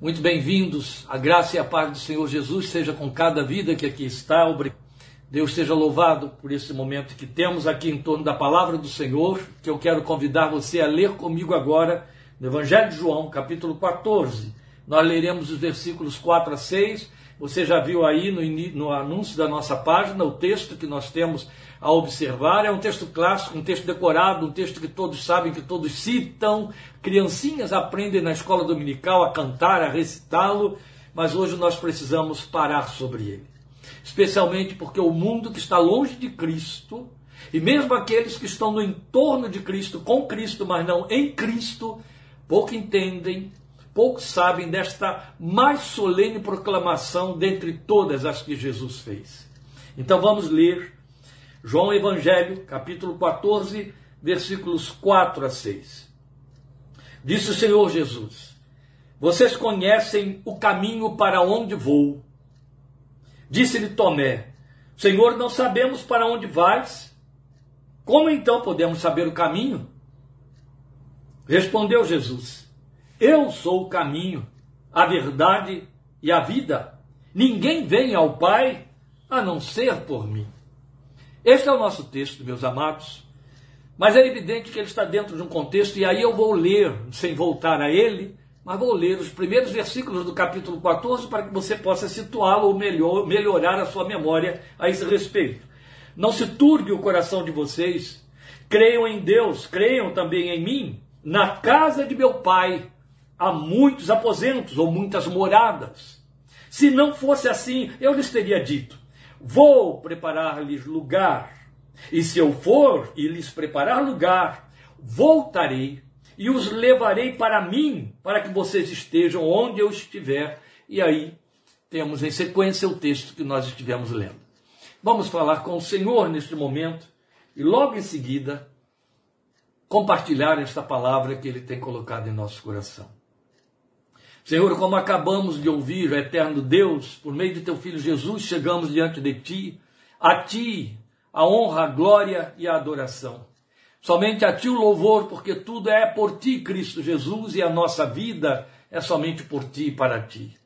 Muito bem-vindos. A graça e a paz do Senhor Jesus seja com cada vida que aqui está. Deus seja louvado por esse momento que temos aqui em torno da palavra do Senhor, que eu quero convidar você a ler comigo agora no Evangelho de João, capítulo 14. Nós leremos os versículos 4 a 6. Você já viu aí no, no anúncio da nossa página o texto que nós temos a observar. É um texto clássico, um texto decorado, um texto que todos sabem, que todos citam. Criancinhas aprendem na escola dominical a cantar, a recitá-lo, mas hoje nós precisamos parar sobre ele. Especialmente porque o mundo que está longe de Cristo, e mesmo aqueles que estão no entorno de Cristo, com Cristo, mas não em Cristo, pouco entendem, pouco sabem desta mais solene proclamação dentre todas as que Jesus fez. Então vamos ler João Evangelho, capítulo 14, versículos 4 a 6. Disse o Senhor Jesus: Vocês conhecem o caminho para onde vou. Disse-lhe Tomé: Senhor, não sabemos para onde vais. Como então podemos saber o caminho? Respondeu Jesus: Eu sou o caminho, a verdade e a vida. Ninguém vem ao Pai a não ser por mim. Este é o nosso texto, meus amados. Mas é evidente que ele está dentro de um contexto, e aí eu vou ler, sem voltar a ele, mas vou ler os primeiros versículos do capítulo 14 para que você possa situá-lo ou melhor, melhorar a sua memória a esse respeito. Não se turbe o coração de vocês. Creiam em Deus, creiam também em mim. Na casa de meu pai há muitos aposentos ou muitas moradas. Se não fosse assim, eu lhes teria dito: Vou preparar-lhes lugar. E se eu for e lhes preparar lugar, voltarei e os levarei para mim, para que vocês estejam onde eu estiver. E aí temos em sequência o texto que nós estivemos lendo. Vamos falar com o Senhor neste momento e logo em seguida compartilhar esta palavra que ele tem colocado em nosso coração. Senhor, como acabamos de ouvir, eterno Deus, por meio de teu filho Jesus, chegamos diante de ti, a ti a honra, a glória e a adoração. Somente a ti o louvor, porque tudo é por ti, Cristo Jesus, e a nossa vida é somente por ti e para ti.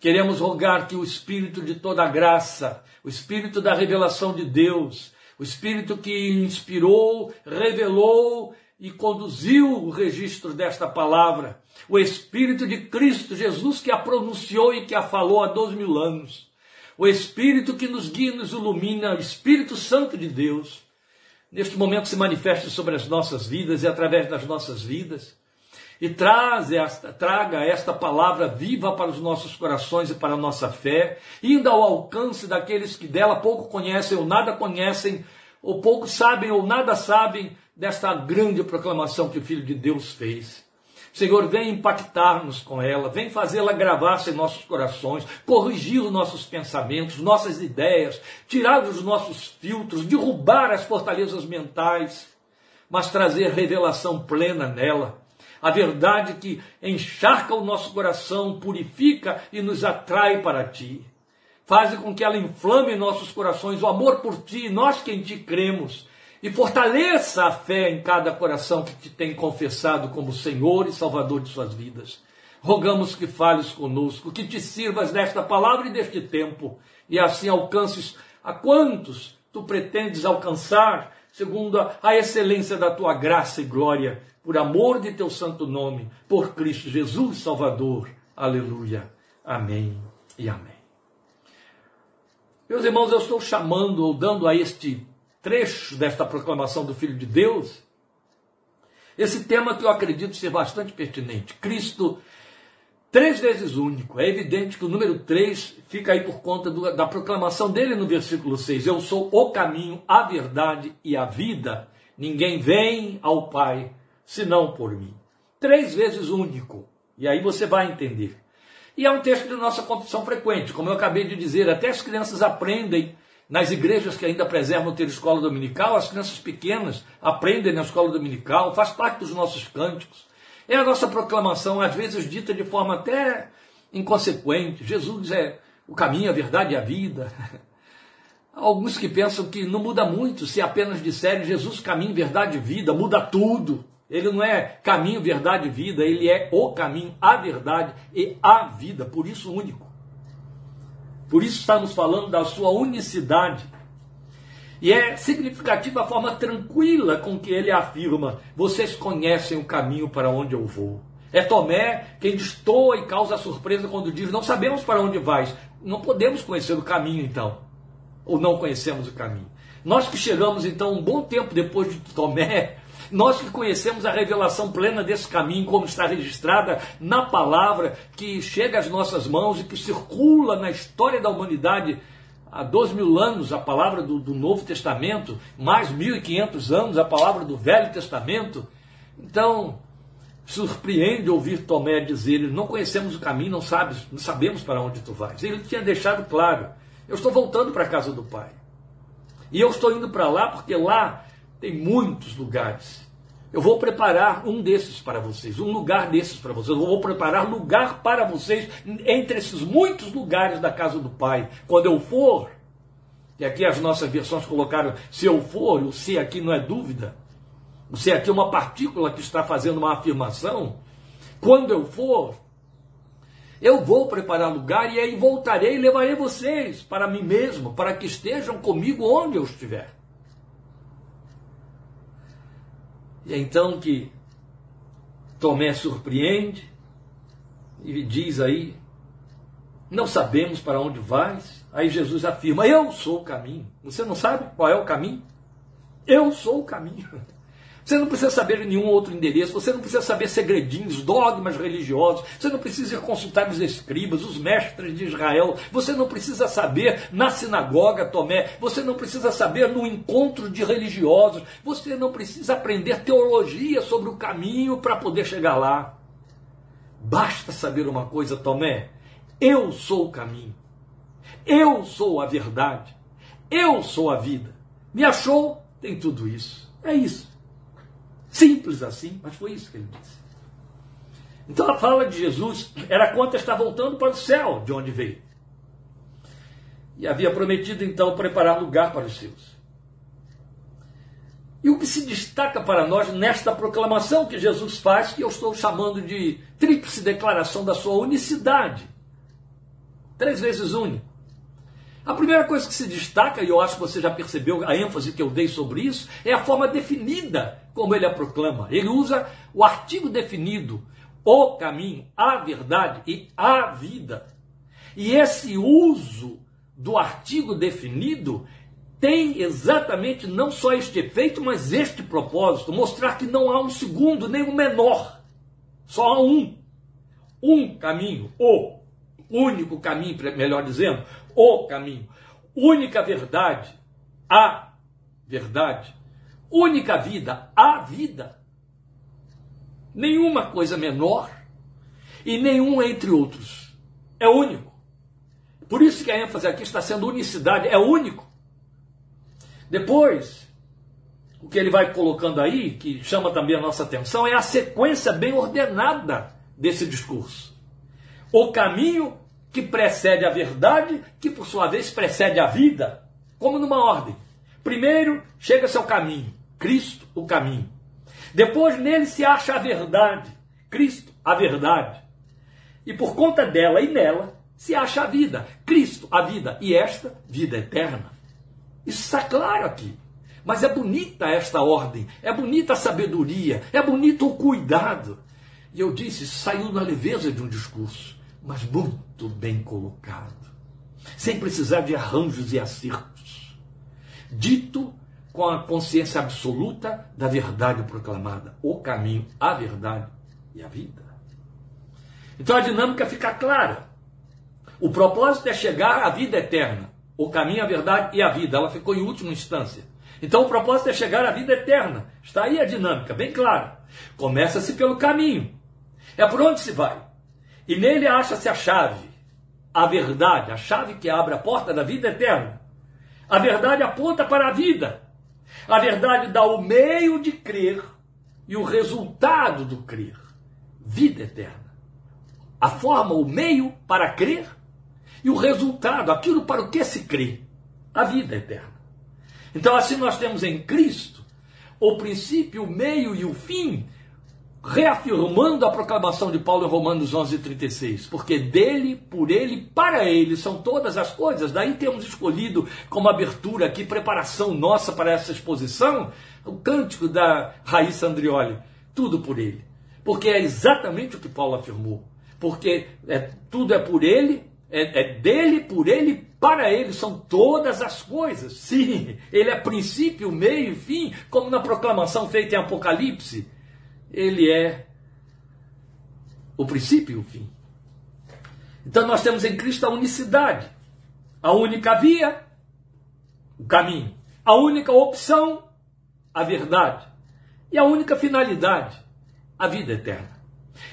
Queremos rogar que o Espírito de toda graça, o Espírito da revelação de Deus, o Espírito que inspirou, revelou e conduziu o registro desta palavra, o Espírito de Cristo Jesus que a pronunciou e que a falou há dois mil anos, o Espírito que nos guia e nos ilumina, o Espírito Santo de Deus, neste momento se manifeste sobre as nossas vidas e através das nossas vidas, e traz esta, traga esta palavra viva para os nossos corações e para a nossa fé, indo ao alcance daqueles que dela pouco conhecem ou nada conhecem, ou pouco sabem ou nada sabem desta grande proclamação que o Filho de Deus fez. Senhor, vem impactar-nos com ela, vem fazê-la gravar-se em nossos corações, corrigir os nossos pensamentos, nossas ideias, tirar os nossos filtros, derrubar as fortalezas mentais, mas trazer revelação plena nela. A verdade que encharca o nosso coração, purifica e nos atrai para ti. Faz com que ela inflame nossos corações o amor por ti, nós que em ti cremos, e fortaleça a fé em cada coração que te tem confessado como Senhor e Salvador de suas vidas. Rogamos que fales conosco, que te sirvas desta palavra e deste tempo, e assim alcances a quantos tu pretendes alcançar, segundo a excelência da tua graça e glória, por amor de teu santo nome, por Cristo Jesus Salvador. Aleluia. Amém e amém. Meus irmãos, eu estou chamando ou dando a este trecho desta proclamação do Filho de Deus, esse tema que eu acredito ser bastante pertinente. Cristo, três vezes único. É evidente que o número três fica aí por conta do, da proclamação dele no versículo 6. Eu sou o caminho, a verdade e a vida. Ninguém vem ao Pai senão por mim. Três vezes único. E aí você vai entender. E é um texto de nossa confissão frequente. Como eu acabei de dizer, até as crianças aprendem nas igrejas que ainda preservam ter escola dominical, as crianças pequenas aprendem na escola dominical, faz parte dos nossos cânticos. É a nossa proclamação, às vezes dita de forma até inconsequente. Jesus é o caminho, a verdade e a vida. Alguns que pensam que não muda muito se apenas disserem Jesus, caminho, verdade e vida, muda tudo. Ele não é caminho, verdade e vida, ele é o caminho, a verdade e a vida, por isso único. Por isso estamos falando da sua unicidade. E é significativa a forma tranquila com que ele afirma: vocês conhecem o caminho para onde eu vou. É Tomé quem destoa e causa surpresa quando diz: Não sabemos para onde vais. Não podemos conhecer o caminho, então. Ou não conhecemos o caminho. Nós que chegamos, então, um bom tempo depois de Tomé, nós que conhecemos a revelação plena desse caminho, como está registrada na palavra que chega às nossas mãos e que circula na história da humanidade há dois mil anos, a palavra do, do Novo Testamento, mais 1.500 anos, a palavra do Velho Testamento. Então, surpreende ouvir Tomé dizer: Não conhecemos o caminho, não, sabes, não sabemos para onde tu vais. Ele tinha deixado claro: Eu estou voltando para a casa do Pai. E eu estou indo para lá porque lá tem muitos lugares. Eu vou preparar um desses para vocês, um lugar desses para vocês. Eu vou preparar lugar para vocês entre esses muitos lugares da casa do Pai. Quando eu for, e aqui as nossas versões colocaram se eu for, o se aqui não é dúvida. O se aqui é uma partícula que está fazendo uma afirmação. Quando eu for, eu vou preparar lugar e aí voltarei e levarei vocês para mim mesmo, para que estejam comigo onde eu estiver. E é então que Tomé surpreende e diz aí: Não sabemos para onde vais. Aí Jesus afirma: Eu sou o caminho. Você não sabe qual é o caminho? Eu sou o caminho. Você não precisa saber nenhum outro endereço, você não precisa saber segredinhos, dogmas religiosos, você não precisa consultar os escribas, os mestres de Israel, você não precisa saber na sinagoga, Tomé, você não precisa saber no encontro de religiosos, você não precisa aprender teologia sobre o caminho para poder chegar lá. Basta saber uma coisa, Tomé: eu sou o caminho, eu sou a verdade, eu sou a vida. Me achou? Tem tudo isso. É isso. Simples assim, mas foi isso que ele disse. Então a fala de Jesus era quanto está voltando para o céu, de onde veio. E havia prometido então preparar lugar para os seus. E o que se destaca para nós nesta proclamação que Jesus faz, que eu estou chamando de tríplice declaração da sua unicidade. Três vezes único. A primeira coisa que se destaca, e eu acho que você já percebeu a ênfase que eu dei sobre isso, é a forma definida como ele a proclama. Ele usa o artigo definido, o caminho, a verdade e a vida. E esse uso do artigo definido tem exatamente não só este efeito, mas este propósito: mostrar que não há um segundo, nem um menor. Só há um. Um caminho, o único caminho, melhor dizendo, o caminho. Única verdade, a verdade. Única vida, a vida. Nenhuma coisa menor e nenhum entre outros. É único. Por isso que a ênfase aqui está sendo unicidade, é único. Depois, o que ele vai colocando aí, que chama também a nossa atenção, é a sequência bem ordenada desse discurso. O caminho que precede a verdade, que por sua vez precede a vida, como numa ordem. Primeiro chega-se ao caminho, Cristo, o caminho. Depois nele se acha a verdade, Cristo, a verdade. E por conta dela e nela se acha a vida, Cristo, a vida, e esta, vida eterna. Isso está claro aqui. Mas é bonita esta ordem, é bonita a sabedoria, é bonito o cuidado. E eu disse, saiu na leveza de um discurso mas muito bem colocado, sem precisar de arranjos e acertos. Dito com a consciência absoluta da verdade proclamada, o caminho, a verdade e a vida. Então a dinâmica fica clara. O propósito é chegar à vida eterna. O caminho, a verdade e a vida. Ela ficou em última instância. Então o propósito é chegar à vida eterna. Está aí a dinâmica, bem clara. Começa-se pelo caminho. É por onde se vai. E nele acha-se a chave, a verdade, a chave que abre a porta da vida eterna. A verdade aponta para a vida. A verdade dá o meio de crer e o resultado do crer. Vida eterna. A forma, o meio para crer e o resultado, aquilo para o que se crê. A vida eterna. Então, assim nós temos em Cristo o princípio, o meio e o fim, reafirmando a proclamação de Paulo em Romanos 11:36, porque dele, por ele, para ele são todas as coisas. Daí temos escolhido como abertura aqui preparação nossa para essa exposição, o cântico da Raíssa Andrioli, tudo por ele. Porque é exatamente o que Paulo afirmou. Porque é, tudo é por ele, é, é dele, por ele, para ele são todas as coisas. Sim, ele é princípio, meio e fim, como na proclamação feita em Apocalipse. Ele é o princípio e o fim. Então nós temos em Cristo a unicidade, a única via, o caminho, a única opção, a verdade, e a única finalidade, a vida eterna.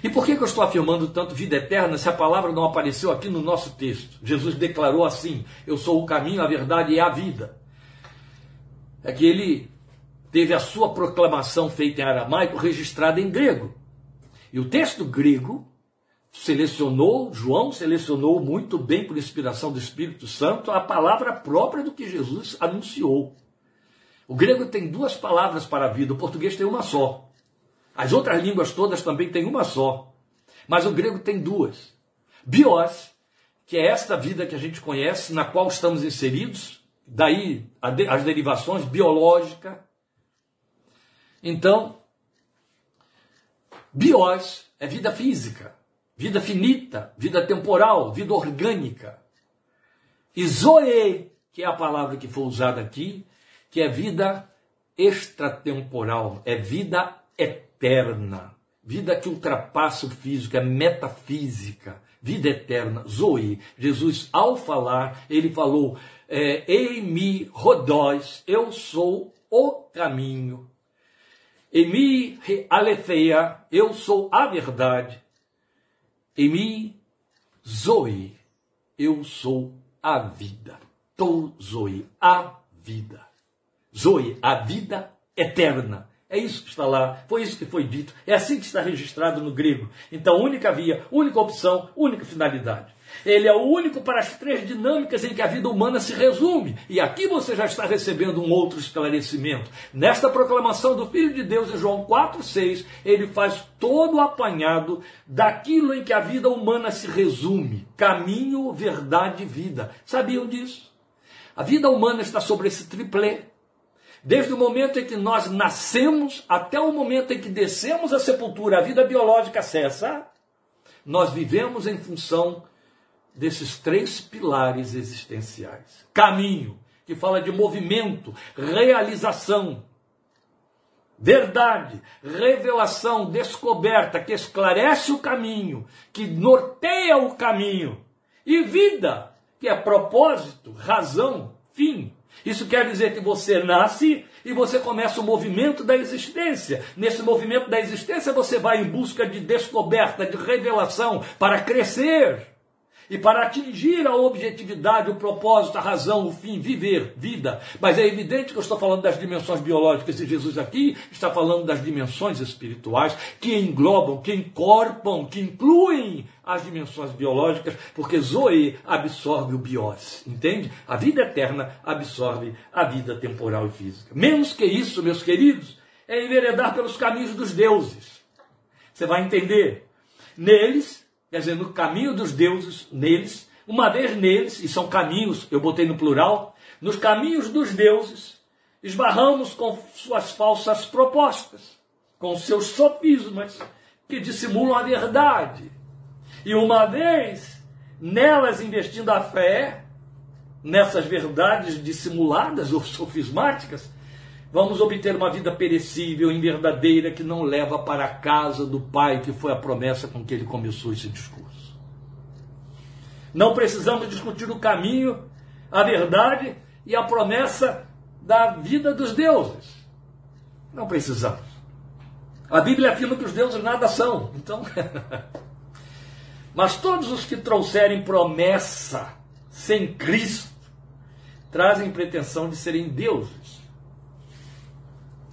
E por que, que eu estou afirmando tanto vida eterna se a palavra não apareceu aqui no nosso texto? Jesus declarou assim: Eu sou o caminho, a verdade e a vida. É que ele teve a sua proclamação feita em aramaico registrada em grego. E o texto grego selecionou, João selecionou muito bem por inspiração do Espírito Santo a palavra própria do que Jesus anunciou. O grego tem duas palavras para a vida, o português tem uma só. As outras línguas todas também têm uma só. Mas o grego tem duas. Bios, que é esta vida que a gente conhece, na qual estamos inseridos, daí as derivações biológica. Então, bios é vida física, vida finita, vida temporal, vida orgânica. E zoe, que é a palavra que foi usada aqui, que é vida extratemporal, é vida eterna vida que ultrapassa o físico, é metafísica, vida eterna, Zoe. Jesus, ao falar, ele falou: é, Ei mi rodóis, eu sou o caminho. Emi alefeia, eu sou a verdade. Emi zoe, eu sou a vida. To zoe, a vida. Zoe, a vida eterna. É isso que está lá, foi isso que foi dito, é assim que está registrado no grego. Então, única via, única opção, única finalidade. Ele é o único para as três dinâmicas em que a vida humana se resume. E aqui você já está recebendo um outro esclarecimento. Nesta proclamação do Filho de Deus, em João 4,6, ele faz todo o apanhado daquilo em que a vida humana se resume: caminho, verdade e vida. Sabiam disso? A vida humana está sobre esse triplê Desde o momento em que nós nascemos até o momento em que descemos à sepultura, a vida biológica cessa, nós vivemos em função desses três pilares existenciais. Caminho, que fala de movimento, realização. Verdade, revelação, descoberta, que esclarece o caminho, que norteia o caminho. E vida, que é propósito, razão, fim. Isso quer dizer que você nasce e você começa o movimento da existência. Nesse movimento da existência, você vai em busca de descoberta, de revelação, para crescer e para atingir a objetividade, o propósito, a razão, o fim, viver, vida. Mas é evidente que eu estou falando das dimensões biológicas e Jesus aqui está falando das dimensões espirituais que englobam, que encorpam, que incluem as dimensões biológicas, porque Zoe absorve o bios, entende? A vida eterna absorve a vida temporal e física. Menos que isso, meus queridos, é enveredar pelos caminhos dos deuses. Você vai entender. Neles, quer dizer, no caminho dos deuses, neles, uma vez neles, e são caminhos, eu botei no plural, nos caminhos dos deuses, esbarramos com suas falsas propostas, com seus sofismas, que dissimulam a verdade. E uma vez nelas investindo a fé, nessas verdades dissimuladas ou sofismáticas, vamos obter uma vida perecível, inverdadeira, que não leva para a casa do Pai, que foi a promessa com que ele começou esse discurso. Não precisamos discutir o caminho, a verdade e a promessa da vida dos deuses. Não precisamos. A Bíblia afirma que os deuses nada são. Então, Mas todos os que trouxerem promessa sem Cristo trazem pretensão de serem deuses.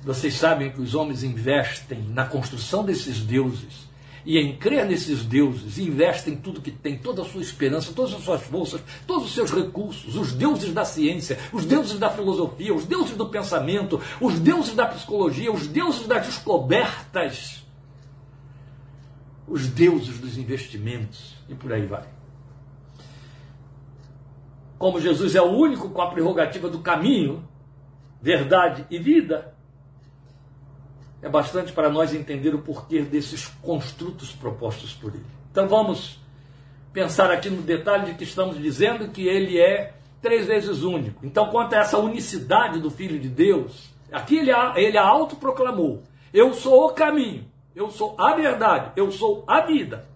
Vocês sabem que os homens investem na construção desses deuses e em crer nesses deuses, investem tudo que tem, toda a sua esperança, todas as suas forças, todos os seus recursos, os deuses da ciência, os deuses da filosofia, os deuses do pensamento, os deuses da psicologia, os deuses das descobertas, os deuses dos investimentos, e por aí vai. Como Jesus é o único com a prerrogativa do caminho, verdade e vida, é bastante para nós entender o porquê desses construtos propostos por ele. Então vamos pensar aqui no detalhe de que estamos dizendo que ele é três vezes único. Então, quanto a essa unicidade do Filho de Deus, aqui ele, ele autoproclamou: Eu sou o caminho, eu sou a verdade, eu sou a vida.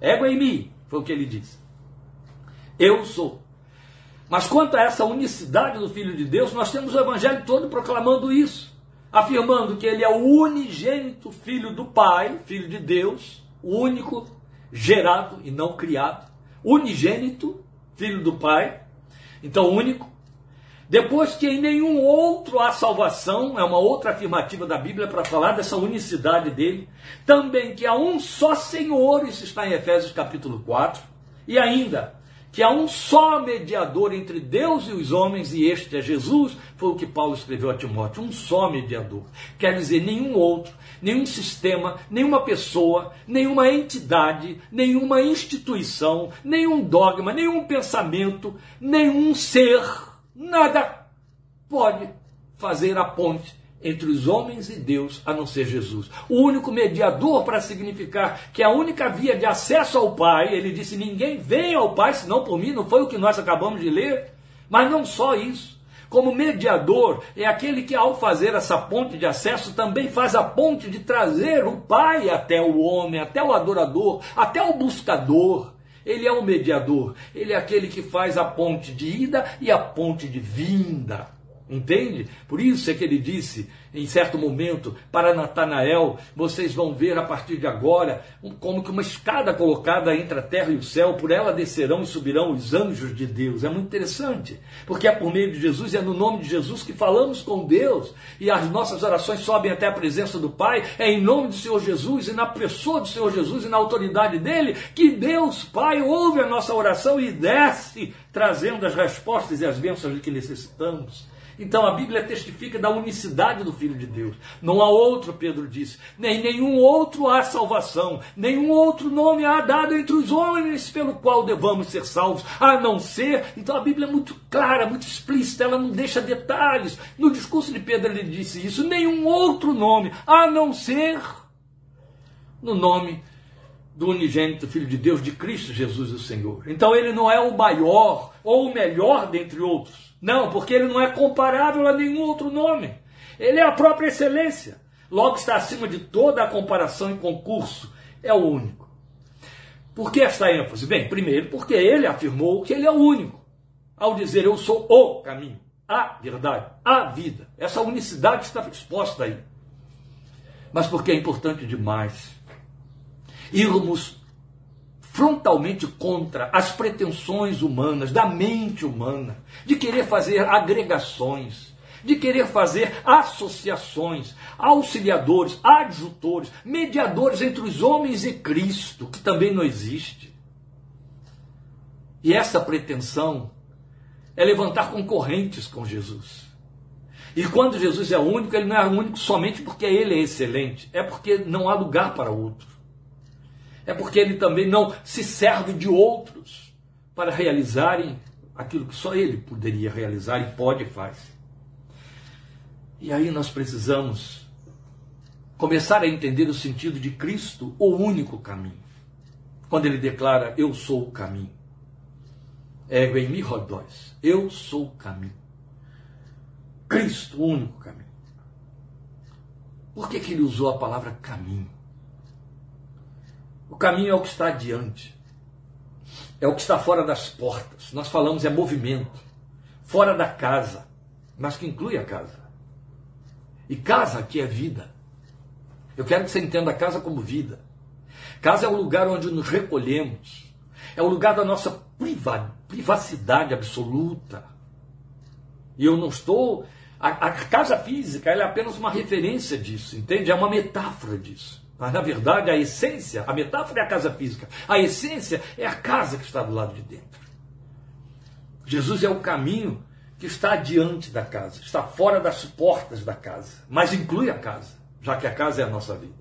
Ego em mim, foi o que ele disse. Eu sou. Mas quanto a essa unicidade do Filho de Deus, nós temos o Evangelho todo proclamando isso afirmando que ele é o unigênito filho do Pai, filho de Deus, o único gerado e não criado, unigênito, filho do Pai, então único. Depois que em nenhum outro há salvação, é uma outra afirmativa da Bíblia para falar dessa unicidade dele. Também que há um só Senhor, isso está em Efésios capítulo 4. E ainda, que há um só mediador entre Deus e os homens, e este é Jesus, foi o que Paulo escreveu a Timóteo, um só mediador. Quer dizer, nenhum outro, nenhum sistema, nenhuma pessoa, nenhuma entidade, nenhuma instituição, nenhum dogma, nenhum pensamento, nenhum ser, nada pode fazer a ponte entre os homens e Deus, a não ser Jesus. O único mediador para significar que a única via de acesso ao Pai, ele disse: ninguém vem ao Pai senão por mim, não foi o que nós acabamos de ler. Mas não só isso. Como mediador, é aquele que, ao fazer essa ponte de acesso, também faz a ponte de trazer o Pai até o homem, até o adorador, até o buscador. Ele é o mediador, ele é aquele que faz a ponte de ida e a ponte de vinda. Entende? Por isso é que ele disse, em certo momento, para Natanael: vocês vão ver a partir de agora como que uma escada colocada entre a terra e o céu, por ela descerão e subirão os anjos de Deus. É muito interessante, porque é por meio de Jesus e é no nome de Jesus que falamos com Deus e as nossas orações sobem até a presença do Pai. É em nome do Senhor Jesus e na pessoa do Senhor Jesus e na autoridade dele que Deus Pai ouve a nossa oração e desce trazendo as respostas e as bênçãos de que necessitamos. Então a Bíblia testifica da unicidade do Filho de Deus. Não há outro, Pedro disse, nem nenhum outro há salvação, nenhum outro nome há dado entre os homens pelo qual devamos ser salvos, a não ser. Então a Bíblia é muito clara, muito explícita, ela não deixa detalhes. No discurso de Pedro ele disse isso, nenhum outro nome, a não ser no nome do unigênito Filho de Deus, de Cristo Jesus, o Senhor. Então ele não é o maior ou o melhor dentre outros. Não, porque ele não é comparável a nenhum outro nome. Ele é a própria excelência. Logo está acima de toda a comparação e concurso. É o único. Por que esta ênfase? Bem, primeiro, porque ele afirmou que ele é o único. Ao dizer eu sou o caminho, a verdade, a vida. Essa unicidade está exposta aí. Mas porque é importante demais irmos frontalmente contra as pretensões humanas, da mente humana, de querer fazer agregações, de querer fazer associações, auxiliadores, adjutores, mediadores entre os homens e Cristo, que também não existe. E essa pretensão é levantar concorrentes com Jesus. E quando Jesus é único, ele não é único somente porque ele é excelente, é porque não há lugar para outro é porque ele também não se serve de outros para realizarem aquilo que só ele poderia realizar e pode e faz. E aí nós precisamos começar a entender o sentido de Cristo, o único caminho. Quando ele declara: Eu sou o caminho. Ego em mi rodóis. Eu sou o caminho. Cristo, o único caminho. Por que, que ele usou a palavra caminho? O caminho é o que está adiante. É o que está fora das portas. Nós falamos é movimento. Fora da casa, mas que inclui a casa. E casa aqui é vida. Eu quero que você entenda a casa como vida. Casa é o lugar onde nos recolhemos. É o lugar da nossa privacidade absoluta. E eu não estou. A, a casa física é apenas uma referência disso, entende? É uma metáfora disso. Mas, na verdade, a essência, a metáfora é a casa física. A essência é a casa que está do lado de dentro. Jesus é o caminho que está diante da casa, está fora das portas da casa, mas inclui a casa, já que a casa é a nossa vida.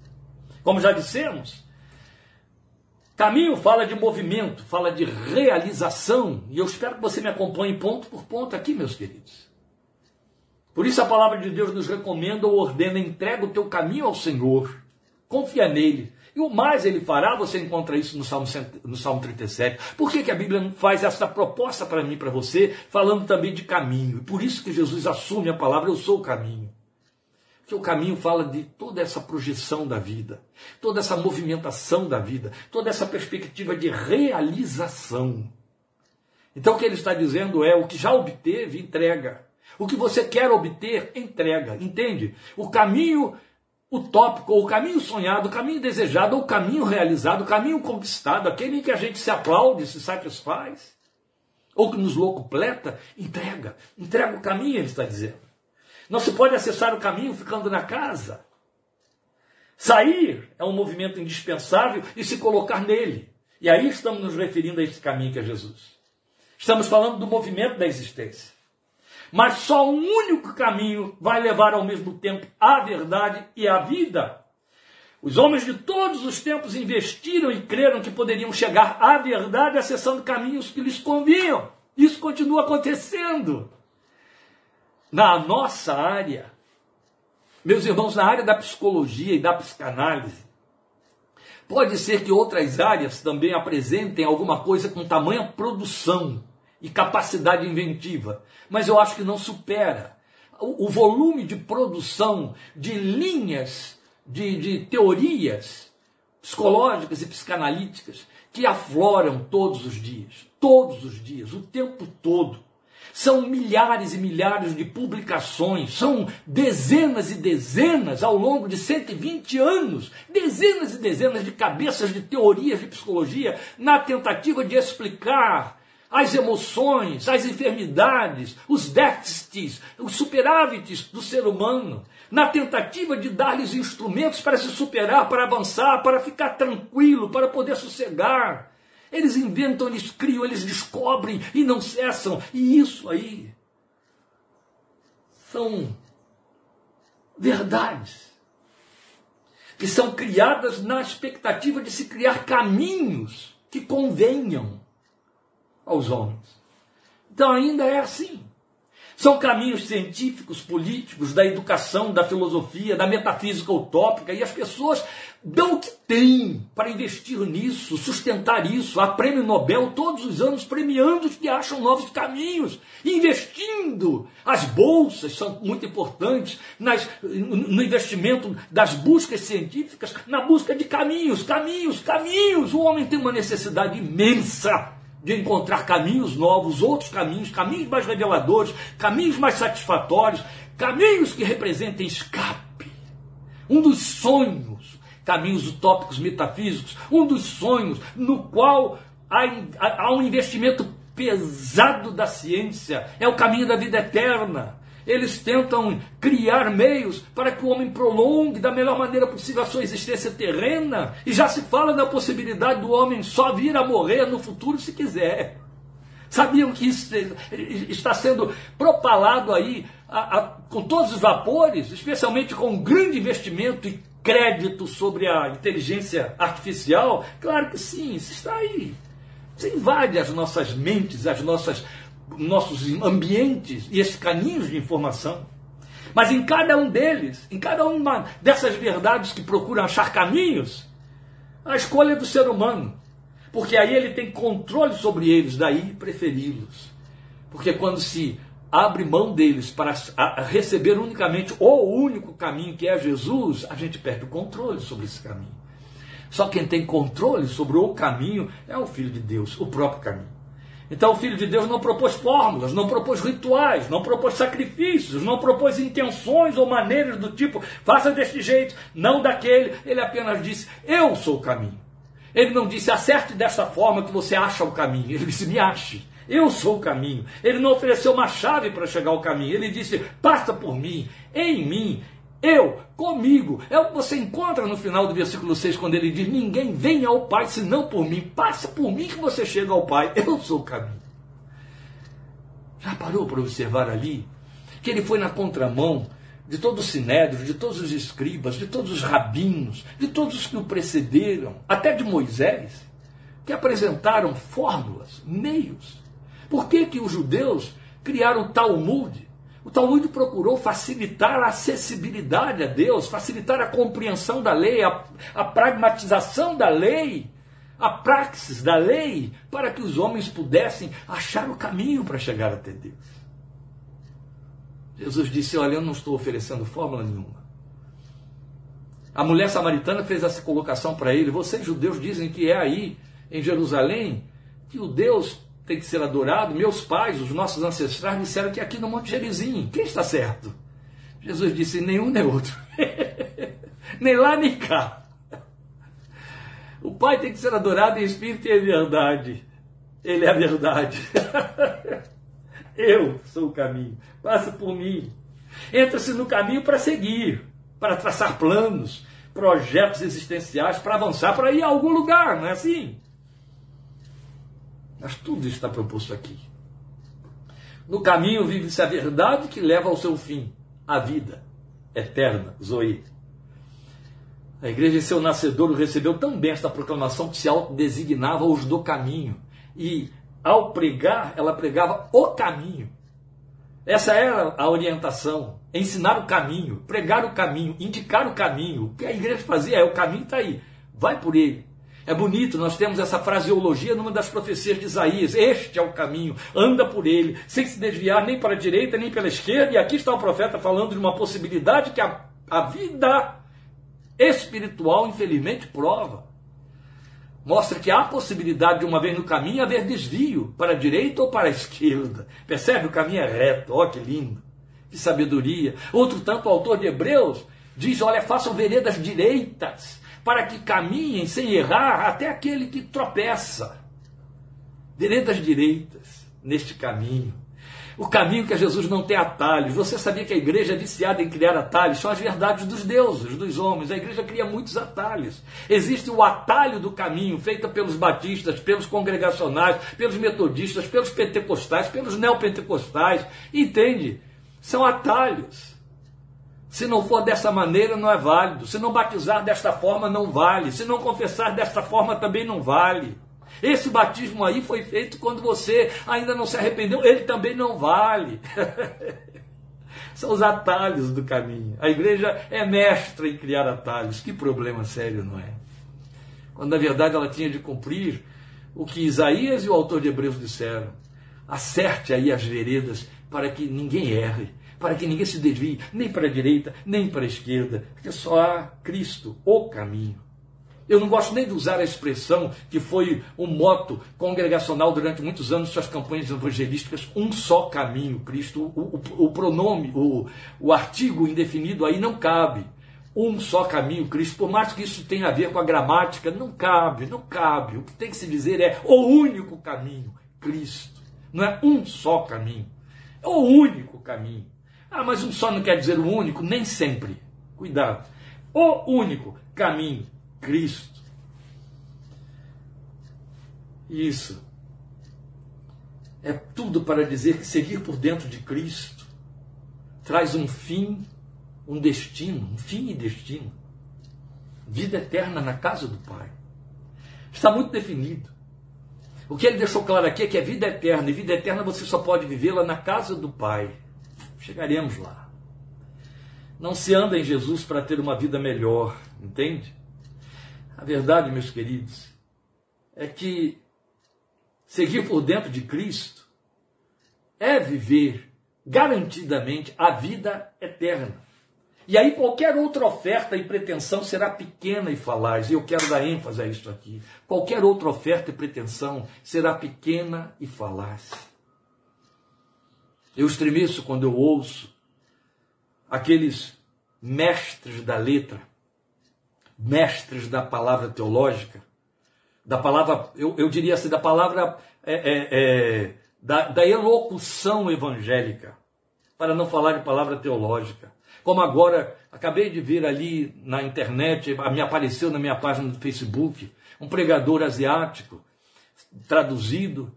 Como já dissemos, caminho fala de movimento, fala de realização, e eu espero que você me acompanhe ponto por ponto aqui, meus queridos. Por isso a palavra de Deus nos recomenda ou ordena: entrega o teu caminho ao Senhor, confia nele, e o mais ele fará, você encontra isso no Salmo, no Salmo 37. Por que, que a Bíblia faz essa proposta para mim, para você, falando também de caminho? E por isso que Jesus assume a palavra, eu sou o caminho. Porque o caminho fala de toda essa projeção da vida, toda essa movimentação da vida, toda essa perspectiva de realização. Então o que ele está dizendo é: o que já obteve, entrega. O que você quer obter, entrega. Entende? O caminho utópico, ou o caminho sonhado, o caminho desejado, ou o caminho realizado, o caminho conquistado, aquele em que a gente se aplaude, se satisfaz, ou que nos locupleta, entrega. Entrega o caminho, ele está dizendo. Não se pode acessar o caminho ficando na casa. Sair é um movimento indispensável e se colocar nele. E aí estamos nos referindo a esse caminho que é Jesus. Estamos falando do movimento da existência. Mas só um único caminho vai levar ao mesmo tempo à verdade e à vida. Os homens de todos os tempos investiram e creram que poderiam chegar à verdade acessando caminhos que lhes convinham. Isso continua acontecendo. Na nossa área, meus irmãos, na área da psicologia e da psicanálise, pode ser que outras áreas também apresentem alguma coisa com tamanha produção e capacidade inventiva, mas eu acho que não supera o, o volume de produção de linhas, de, de teorias psicológicas e psicanalíticas que afloram todos os dias, todos os dias, o tempo todo. São milhares e milhares de publicações, são dezenas e dezenas ao longo de 120 anos, dezenas e dezenas de cabeças de teorias de psicologia na tentativa de explicar as emoções, as enfermidades, os déficits, os superávites do ser humano, na tentativa de dar-lhes instrumentos para se superar, para avançar, para ficar tranquilo, para poder sossegar. Eles inventam, eles criam, eles descobrem e não cessam. E isso aí são verdades que são criadas na expectativa de se criar caminhos que convenham aos homens. Então ainda é assim. São caminhos científicos, políticos, da educação, da filosofia, da metafísica utópica, e as pessoas dão o que têm para investir nisso, sustentar isso. Há prêmio Nobel todos os anos premiando os que acham novos caminhos, investindo. As bolsas são muito importantes nas, no investimento das buscas científicas, na busca de caminhos, caminhos, caminhos. O homem tem uma necessidade imensa de encontrar caminhos novos, outros caminhos, caminhos mais reveladores, caminhos mais satisfatórios, caminhos que representem escape. Um dos sonhos, caminhos utópicos metafísicos, um dos sonhos no qual há, há um investimento pesado da ciência, é o caminho da vida eterna eles tentam criar meios para que o homem prolongue da melhor maneira possível a sua existência terrena. E já se fala da possibilidade do homem só vir a morrer no futuro se quiser. Sabiam que isso está sendo propalado aí a, a, com todos os vapores, especialmente com um grande investimento e crédito sobre a inteligência artificial? Claro que sim, isso está aí. Isso invade as nossas mentes, as nossas nossos ambientes e esses caminhos de informação. Mas em cada um deles, em cada uma dessas verdades que procuram achar caminhos, a escolha é do ser humano. Porque aí ele tem controle sobre eles, daí preferi-los. Porque quando se abre mão deles para receber unicamente o único caminho que é Jesus, a gente perde o controle sobre esse caminho. Só quem tem controle sobre o caminho é o Filho de Deus, o próprio caminho. Então o Filho de Deus não propôs fórmulas, não propôs rituais, não propôs sacrifícios, não propôs intenções ou maneiras do tipo, faça deste jeito, não daquele. Ele apenas disse, eu sou o caminho. Ele não disse, acerte dessa forma que você acha o caminho. Ele disse, me ache. Eu sou o caminho. Ele não ofereceu uma chave para chegar ao caminho. Ele disse, passa por mim, em mim, Eu, comigo. É o que você encontra no final do versículo 6, quando ele diz: Ninguém vem ao Pai senão por mim. Passa por mim que você chega ao Pai. Eu sou o caminho. Já parou para observar ali que ele foi na contramão de todo o sinédrio, de todos os escribas, de todos os rabinos, de todos os que o precederam, até de Moisés, que apresentaram fórmulas, meios. Por que, que os judeus criaram o Talmud? O Talmud procurou facilitar a acessibilidade a Deus, facilitar a compreensão da lei, a, a pragmatização da lei, a praxis da lei, para que os homens pudessem achar o caminho para chegar até Deus. Jesus disse: Olha, eu não estou oferecendo fórmula nenhuma. A mulher samaritana fez essa colocação para ele: Vocês, judeus, dizem que é aí, em Jerusalém, que o Deus tem que ser adorado. Meus pais, os nossos ancestrais, disseram que aqui no Monte Gerizim. Quem está certo? Jesus disse: nenhum nem outro. nem lá nem cá. O Pai tem que ser adorado em espírito e em verdade. Ele é a verdade. Eu sou o caminho. Passa por mim. Entra-se no caminho para seguir, para traçar planos, projetos existenciais, para avançar, para ir a algum lugar, não é assim? Mas tudo está proposto aqui. No caminho vive-se a verdade que leva ao seu fim, a vida eterna, Zoe. A igreja em seu nascedouro recebeu também esta proclamação que se autodesignava os do caminho. E ao pregar, ela pregava o caminho. Essa era a orientação, ensinar o caminho, pregar o caminho, indicar o caminho. O que a igreja fazia é o caminho está aí, vai por ele. É bonito, nós temos essa fraseologia numa das profecias de Isaías: Este é o caminho, anda por ele, sem se desviar nem para a direita nem pela esquerda. E aqui está o profeta falando de uma possibilidade que a, a vida espiritual, infelizmente, prova. Mostra que há possibilidade de uma vez no caminho haver desvio para a direita ou para a esquerda. Percebe? O caminho é reto, ó que lindo, que sabedoria. Outro tanto, o autor de Hebreus diz: olha, façam veredas direitas para que caminhem sem errar até aquele que tropeça. Veredas direitas neste caminho. O caminho que a Jesus não tem atalhos. Você sabia que a igreja é viciada em criar atalhos? São as verdades dos deuses, dos homens. A igreja cria muitos atalhos. Existe o atalho do caminho, feito pelos batistas, pelos congregacionais, pelos metodistas, pelos pentecostais, pelos neopentecostais. Entende? São atalhos. Se não for dessa maneira, não é válido. Se não batizar desta forma, não vale. Se não confessar desta forma, também não vale. Esse batismo aí foi feito quando você ainda não se arrependeu, ele também não vale. São os atalhos do caminho. A igreja é mestra em criar atalhos. Que problema sério, não é? Quando na verdade ela tinha de cumprir o que Isaías e o autor de Hebreus disseram. Acerte aí as veredas para que ninguém erre para que ninguém se desvie nem para a direita, nem para a esquerda, porque só há Cristo, o caminho. Eu não gosto nem de usar a expressão que foi um moto congregacional durante muitos anos, suas campanhas evangelísticas, um só caminho, Cristo. O, o, o pronome, o, o artigo indefinido aí não cabe. Um só caminho, Cristo. Por mais que isso tenha a ver com a gramática, não cabe, não cabe. O que tem que se dizer é o único caminho, Cristo. Não é um só caminho, é o único caminho. Ah, mas um só não quer dizer o único? Nem sempre. Cuidado. O único caminho, Cristo. Isso. É tudo para dizer que seguir por dentro de Cristo traz um fim, um destino, um fim e destino. Vida eterna na casa do Pai. Está muito definido. O que ele deixou claro aqui é que é vida eterna, e vida eterna você só pode vivê-la na casa do Pai. Chegaremos lá. Não se anda em Jesus para ter uma vida melhor, entende? A verdade, meus queridos, é que seguir por dentro de Cristo é viver garantidamente a vida eterna. E aí qualquer outra oferta e pretensão será pequena e falaz. E eu quero dar ênfase a isso aqui. Qualquer outra oferta e pretensão será pequena e falaz. Eu estremeço quando eu ouço aqueles mestres da letra, mestres da palavra teológica, da palavra, eu, eu diria assim, da palavra, é, é, é, da, da elocução evangélica, para não falar de palavra teológica. Como agora, acabei de ver ali na internet, me apareceu na minha página do Facebook, um pregador asiático, traduzido,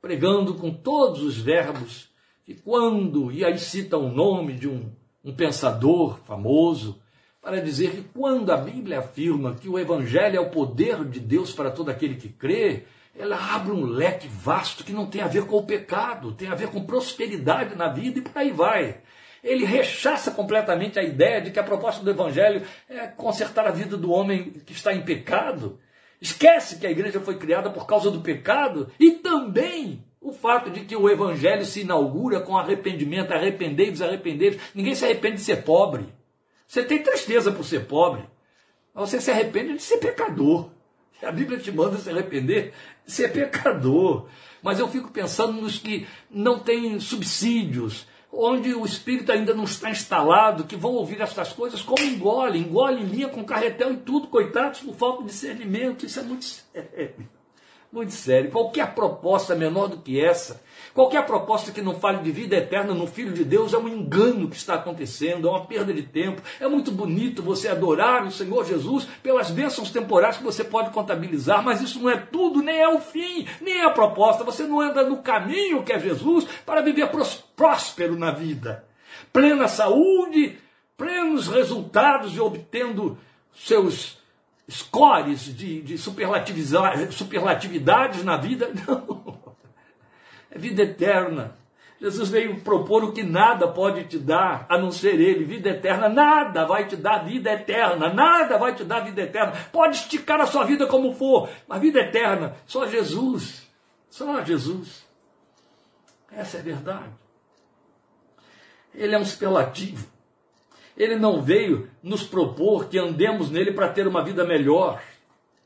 pregando com todos os verbos, que quando, e aí cita o nome de um, um pensador famoso, para dizer que quando a Bíblia afirma que o Evangelho é o poder de Deus para todo aquele que crê, ela abre um leque vasto que não tem a ver com o pecado, tem a ver com prosperidade na vida e por aí vai. Ele rechaça completamente a ideia de que a proposta do Evangelho é consertar a vida do homem que está em pecado. Esquece que a igreja foi criada por causa do pecado e também o fato de que o Evangelho se inaugura com arrependimento, arrependei-vos, arrependei-vos. Ninguém se arrepende de ser pobre. Você tem tristeza por ser pobre, mas você se arrepende de ser pecador. A Bíblia te manda se arrepender de ser pecador. Mas eu fico pensando nos que não têm subsídios, onde o espírito ainda não está instalado, que vão ouvir essas coisas como engole, engole linha com carretel e tudo, coitados, por falta de discernimento. Isso é muito sério. Muito sério. Qualquer proposta menor do que essa Qualquer proposta que não fale de vida eterna no Filho de Deus é um engano que está acontecendo, é uma perda de tempo. É muito bonito você adorar o Senhor Jesus pelas bênçãos temporais que você pode contabilizar, mas isso não é tudo, nem é o fim, nem é a proposta. Você não anda no caminho que é Jesus para viver próspero na vida. Plena saúde, plenos resultados e obtendo seus scores de, de superlatividades na vida. Não é vida eterna. Jesus veio propor o que nada pode te dar, a não ser Ele, vida eterna. Nada vai te dar vida eterna, nada vai te dar vida eterna. Pode esticar a sua vida como for, mas vida eterna, só Jesus, só Jesus. Essa é a verdade. Ele é um superlativo. Ele não veio nos propor que andemos nele para ter uma vida melhor.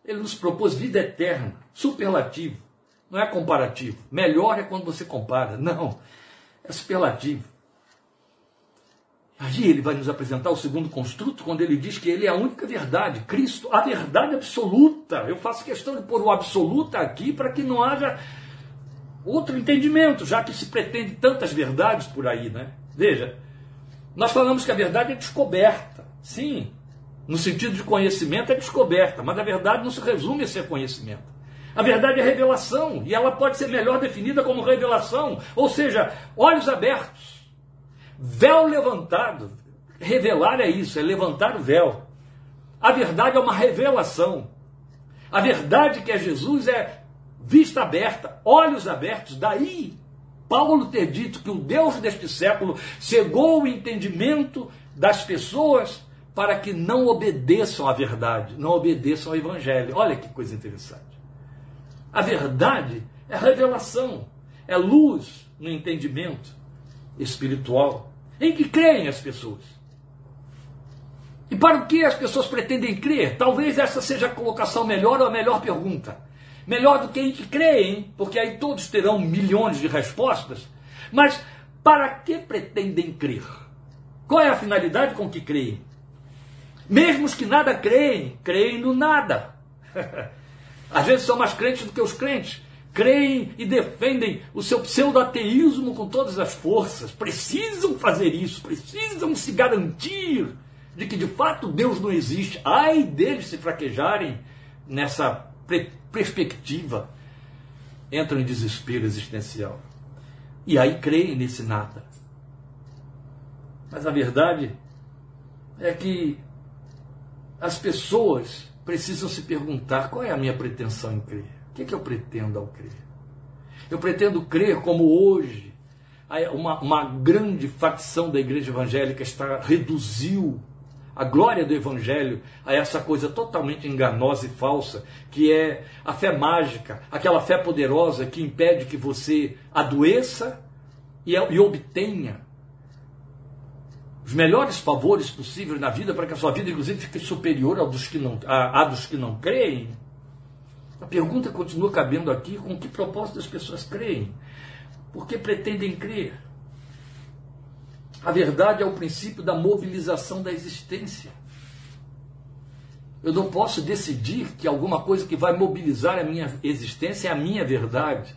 Ele nos propôs vida eterna, superlativo. Não é comparativo. Melhor é quando você compara. Não. É superlativo. Aí ele vai nos apresentar o segundo construto, quando ele diz que ele é a única verdade, Cristo, a verdade absoluta. Eu faço questão de pôr o absoluta aqui para que não haja outro entendimento, já que se pretende tantas verdades por aí, né? Veja, nós falamos que a verdade é descoberta. Sim, no sentido de conhecimento é descoberta, mas a verdade não se resume a ser conhecimento. A verdade é revelação, e ela pode ser melhor definida como revelação, ou seja, olhos abertos, véu levantado. Revelar é isso, é levantar o véu. A verdade é uma revelação. A verdade que é Jesus é vista aberta, olhos abertos. Daí, Paulo ter dito que o Deus deste século cegou o entendimento das pessoas para que não obedeçam à verdade, não obedeçam ao Evangelho. Olha que coisa interessante. A verdade é revelação, é luz no entendimento espiritual em que creem as pessoas. E para o que as pessoas pretendem crer? Talvez essa seja a colocação melhor ou a melhor pergunta. Melhor do que em que creem, porque aí todos terão milhões de respostas. Mas para que pretendem crer? Qual é a finalidade com que creem? Mesmo os que nada creem, creem no nada. Às vezes são mais crentes do que os crentes. Creem e defendem o seu pseudo-ateísmo com todas as forças. Precisam fazer isso, precisam se garantir de que de fato Deus não existe. Ai deles se fraquejarem nessa perspectiva. Entram em desespero existencial. E aí creem nesse nada. Mas a verdade é que as pessoas precisam se perguntar qual é a minha pretensão em crer. O que, é que eu pretendo ao crer? Eu pretendo crer como hoje uma, uma grande facção da igreja evangélica está reduziu a glória do Evangelho a essa coisa totalmente enganosa e falsa, que é a fé mágica, aquela fé poderosa que impede que você adoeça e, e obtenha os melhores favores possíveis na vida para que a sua vida, inclusive, fique superior ao dos que não, a, a dos que não creem? A pergunta continua cabendo aqui: com que propósito as pessoas creem? Por que pretendem crer? A verdade é o princípio da mobilização da existência. Eu não posso decidir que alguma coisa que vai mobilizar a minha existência é a minha verdade.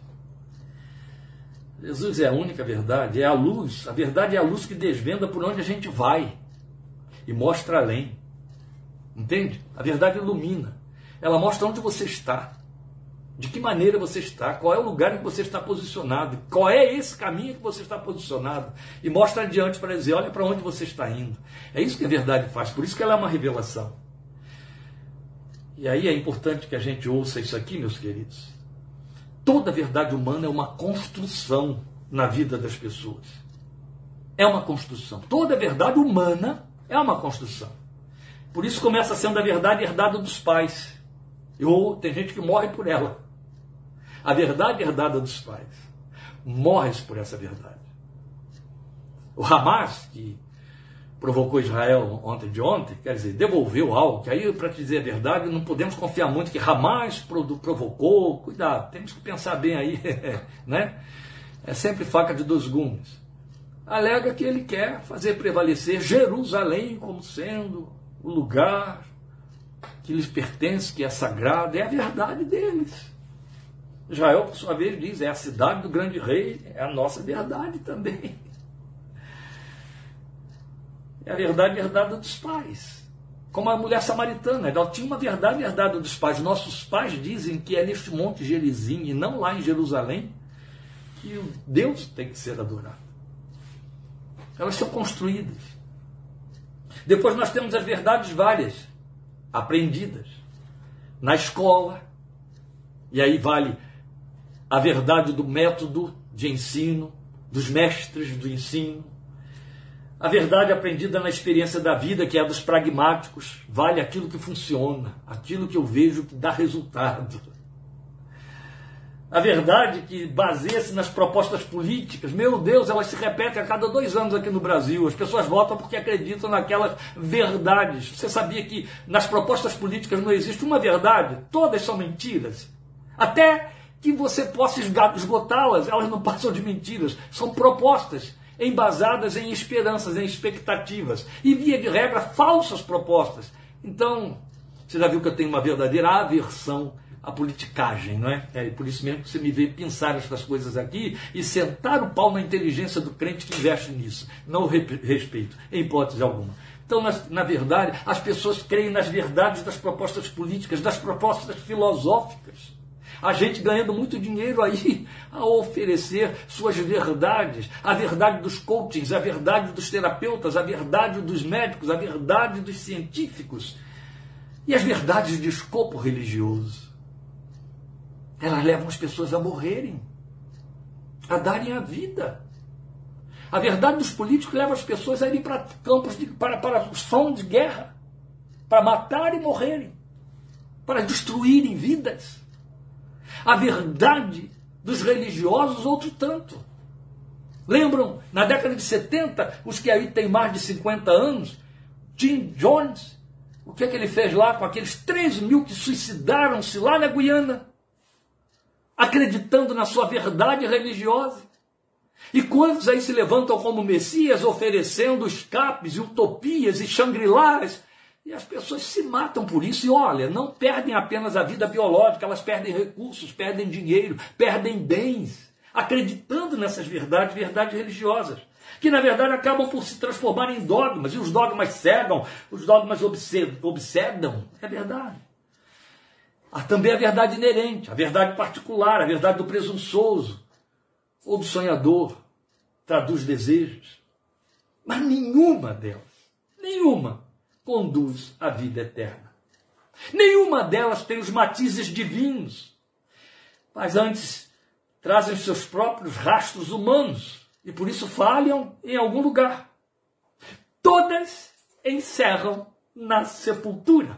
Jesus é a única verdade, é a luz. A verdade é a luz que desvenda por onde a gente vai. e mostra além. Entende? A verdade ilumina. Ela mostra onde você está. De que maneira você está, qual é o lugar em que você está posicionado, qual é esse caminho que você está posicionado, e mostra adiante para dizer: olha para onde você está indo. É isso que a verdade faz, por isso que ela é uma revelação. E aí é importante que a gente ouça isso aqui, meus queridos. Toda verdade humana é uma construção na vida das pessoas. É uma construção. Toda verdade humana é uma construção. Por isso começa sendo a verdade herdada dos pais. Ou tem gente que morre por ela. A verdade herdada dos pais. Morres por essa verdade. O Hamas, que provocou Israel ontem de ontem, quer dizer, devolveu algo, que aí, para te dizer a verdade, não podemos confiar muito que Hamas provocou, cuidado, temos que pensar bem aí, né? É sempre faca de dois gumes. Alega que ele quer fazer prevalecer Jerusalém como sendo o lugar que lhes pertence, que é sagrado, é a verdade deles. Israel, por sua vez, diz: é a cidade do grande rei, é a nossa verdade também. É a verdade herdada dos pais. Como a mulher samaritana, ela tinha uma verdade herdada dos pais. Nossos pais dizem que é neste monte Gerizim e não lá em Jerusalém que Deus tem que ser adorado. Elas são construídas. Depois nós temos as verdades várias, aprendidas na escola. E aí vale a verdade do método de ensino, dos mestres do ensino, a verdade aprendida na experiência da vida, que é a dos pragmáticos, vale aquilo que funciona, aquilo que eu vejo que dá resultado. A verdade que baseia-se nas propostas políticas, meu Deus, elas se repetem a cada dois anos aqui no Brasil. As pessoas votam porque acreditam naquelas verdades. Você sabia que nas propostas políticas não existe uma verdade? Todas são mentiras. Até que você possa esgotá-las, elas não passam de mentiras. São propostas embasadas em esperanças, em expectativas. E, via de regra, falsas propostas. Então, você já viu que eu tenho uma verdadeira aversão a politicagem, não é? É por isso mesmo que você me vê pensar estas coisas aqui e sentar o pau na inteligência do crente que investe nisso. Não respeito, em hipótese alguma. Então, na verdade, as pessoas creem nas verdades das propostas políticas, das propostas filosóficas. A gente ganhando muito dinheiro aí a oferecer suas verdades, a verdade dos coachings, a verdade dos terapeutas, a verdade dos médicos, a verdade dos científicos e as verdades de escopo religioso. Elas levam as pessoas a morrerem, a darem a vida. A verdade dos políticos leva as pessoas a irem para campos, de, para, para som de guerra, para matar e morrerem, para destruírem vidas. A verdade dos religiosos, outro tanto. Lembram, na década de 70, os que aí têm mais de 50 anos, Jim Jones, o que, é que ele fez lá com aqueles 3 mil que suicidaram-se lá na Guiana? acreditando na sua verdade religiosa. E quantos aí se levantam como Messias, oferecendo escapes, utopias e xangri-las, e as pessoas se matam por isso. E olha, não perdem apenas a vida biológica, elas perdem recursos, perdem dinheiro, perdem bens, acreditando nessas verdades, verdades religiosas, que na verdade acabam por se transformar em dogmas, e os dogmas cegam, os dogmas obsedam. É verdade. Há também a verdade inerente, a verdade particular, a verdade do presunçoso ou do sonhador, traduz desejos. Mas nenhuma delas, nenhuma, conduz à vida eterna. Nenhuma delas tem os matizes divinos, mas antes trazem seus próprios rastros humanos e por isso falham em algum lugar. Todas encerram na sepultura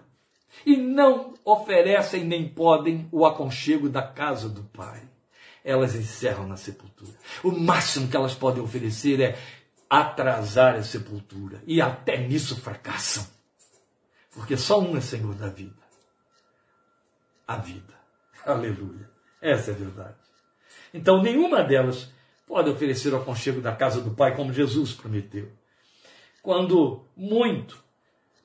e não oferecem nem podem o aconchego da casa do Pai. Elas encerram na sepultura. O máximo que elas podem oferecer é atrasar a sepultura. E até nisso fracassam. Porque só um é Senhor da vida. A vida. Aleluia. Essa é a verdade. Então, nenhuma delas pode oferecer o aconchego da casa do Pai, como Jesus prometeu. Quando muito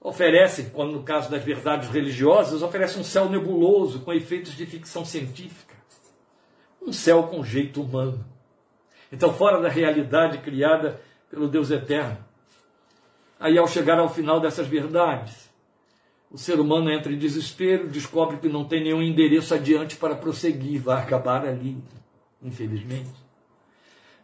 oferecem, quando no caso das verdades religiosas, oferecem um céu nebuloso com efeitos de ficção científica. Um céu com jeito humano. Então, fora da realidade criada pelo Deus eterno. Aí, ao chegar ao final dessas verdades, o ser humano entra em desespero, descobre que não tem nenhum endereço adiante para prosseguir, vai acabar ali, infelizmente.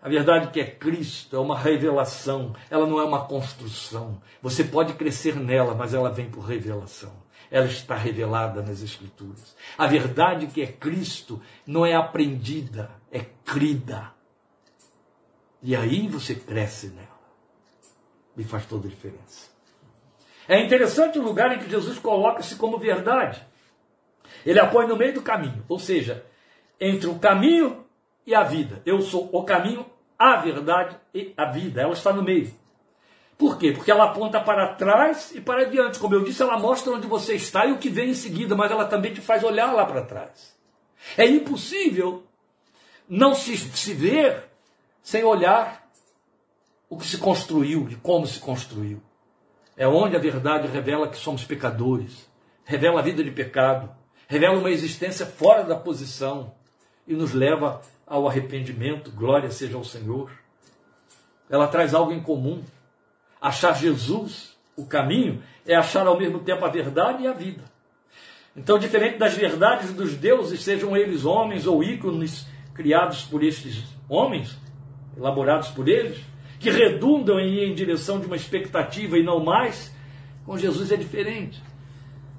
A verdade é que é Cristo, é uma revelação, ela não é uma construção. Você pode crescer nela, mas ela vem por revelação. Ela está revelada nas Escrituras. A verdade é que é Cristo não é aprendida, é crida. E aí você cresce nela. E faz toda a diferença. É interessante o lugar em que Jesus coloca-se como verdade. Ele a põe no meio do caminho, ou seja, entre o caminho e a vida. Eu sou o caminho, a verdade e a vida. Ela está no meio. Por quê? Porque ela aponta para trás e para diante. Como eu disse, ela mostra onde você está e o que vem em seguida, mas ela também te faz olhar lá para trás. É impossível não se, se ver sem olhar o que se construiu e como se construiu. É onde a verdade revela que somos pecadores, revela a vida de pecado, revela uma existência fora da posição e nos leva ao arrependimento. Glória seja ao Senhor. Ela traz algo em comum. Achar Jesus, o caminho, é achar ao mesmo tempo a verdade e a vida. Então, diferente das verdades dos deuses, sejam eles homens ou ícones criados por estes homens, elaborados por eles, que redundam em ir em direção de uma expectativa e não mais, com Jesus é diferente.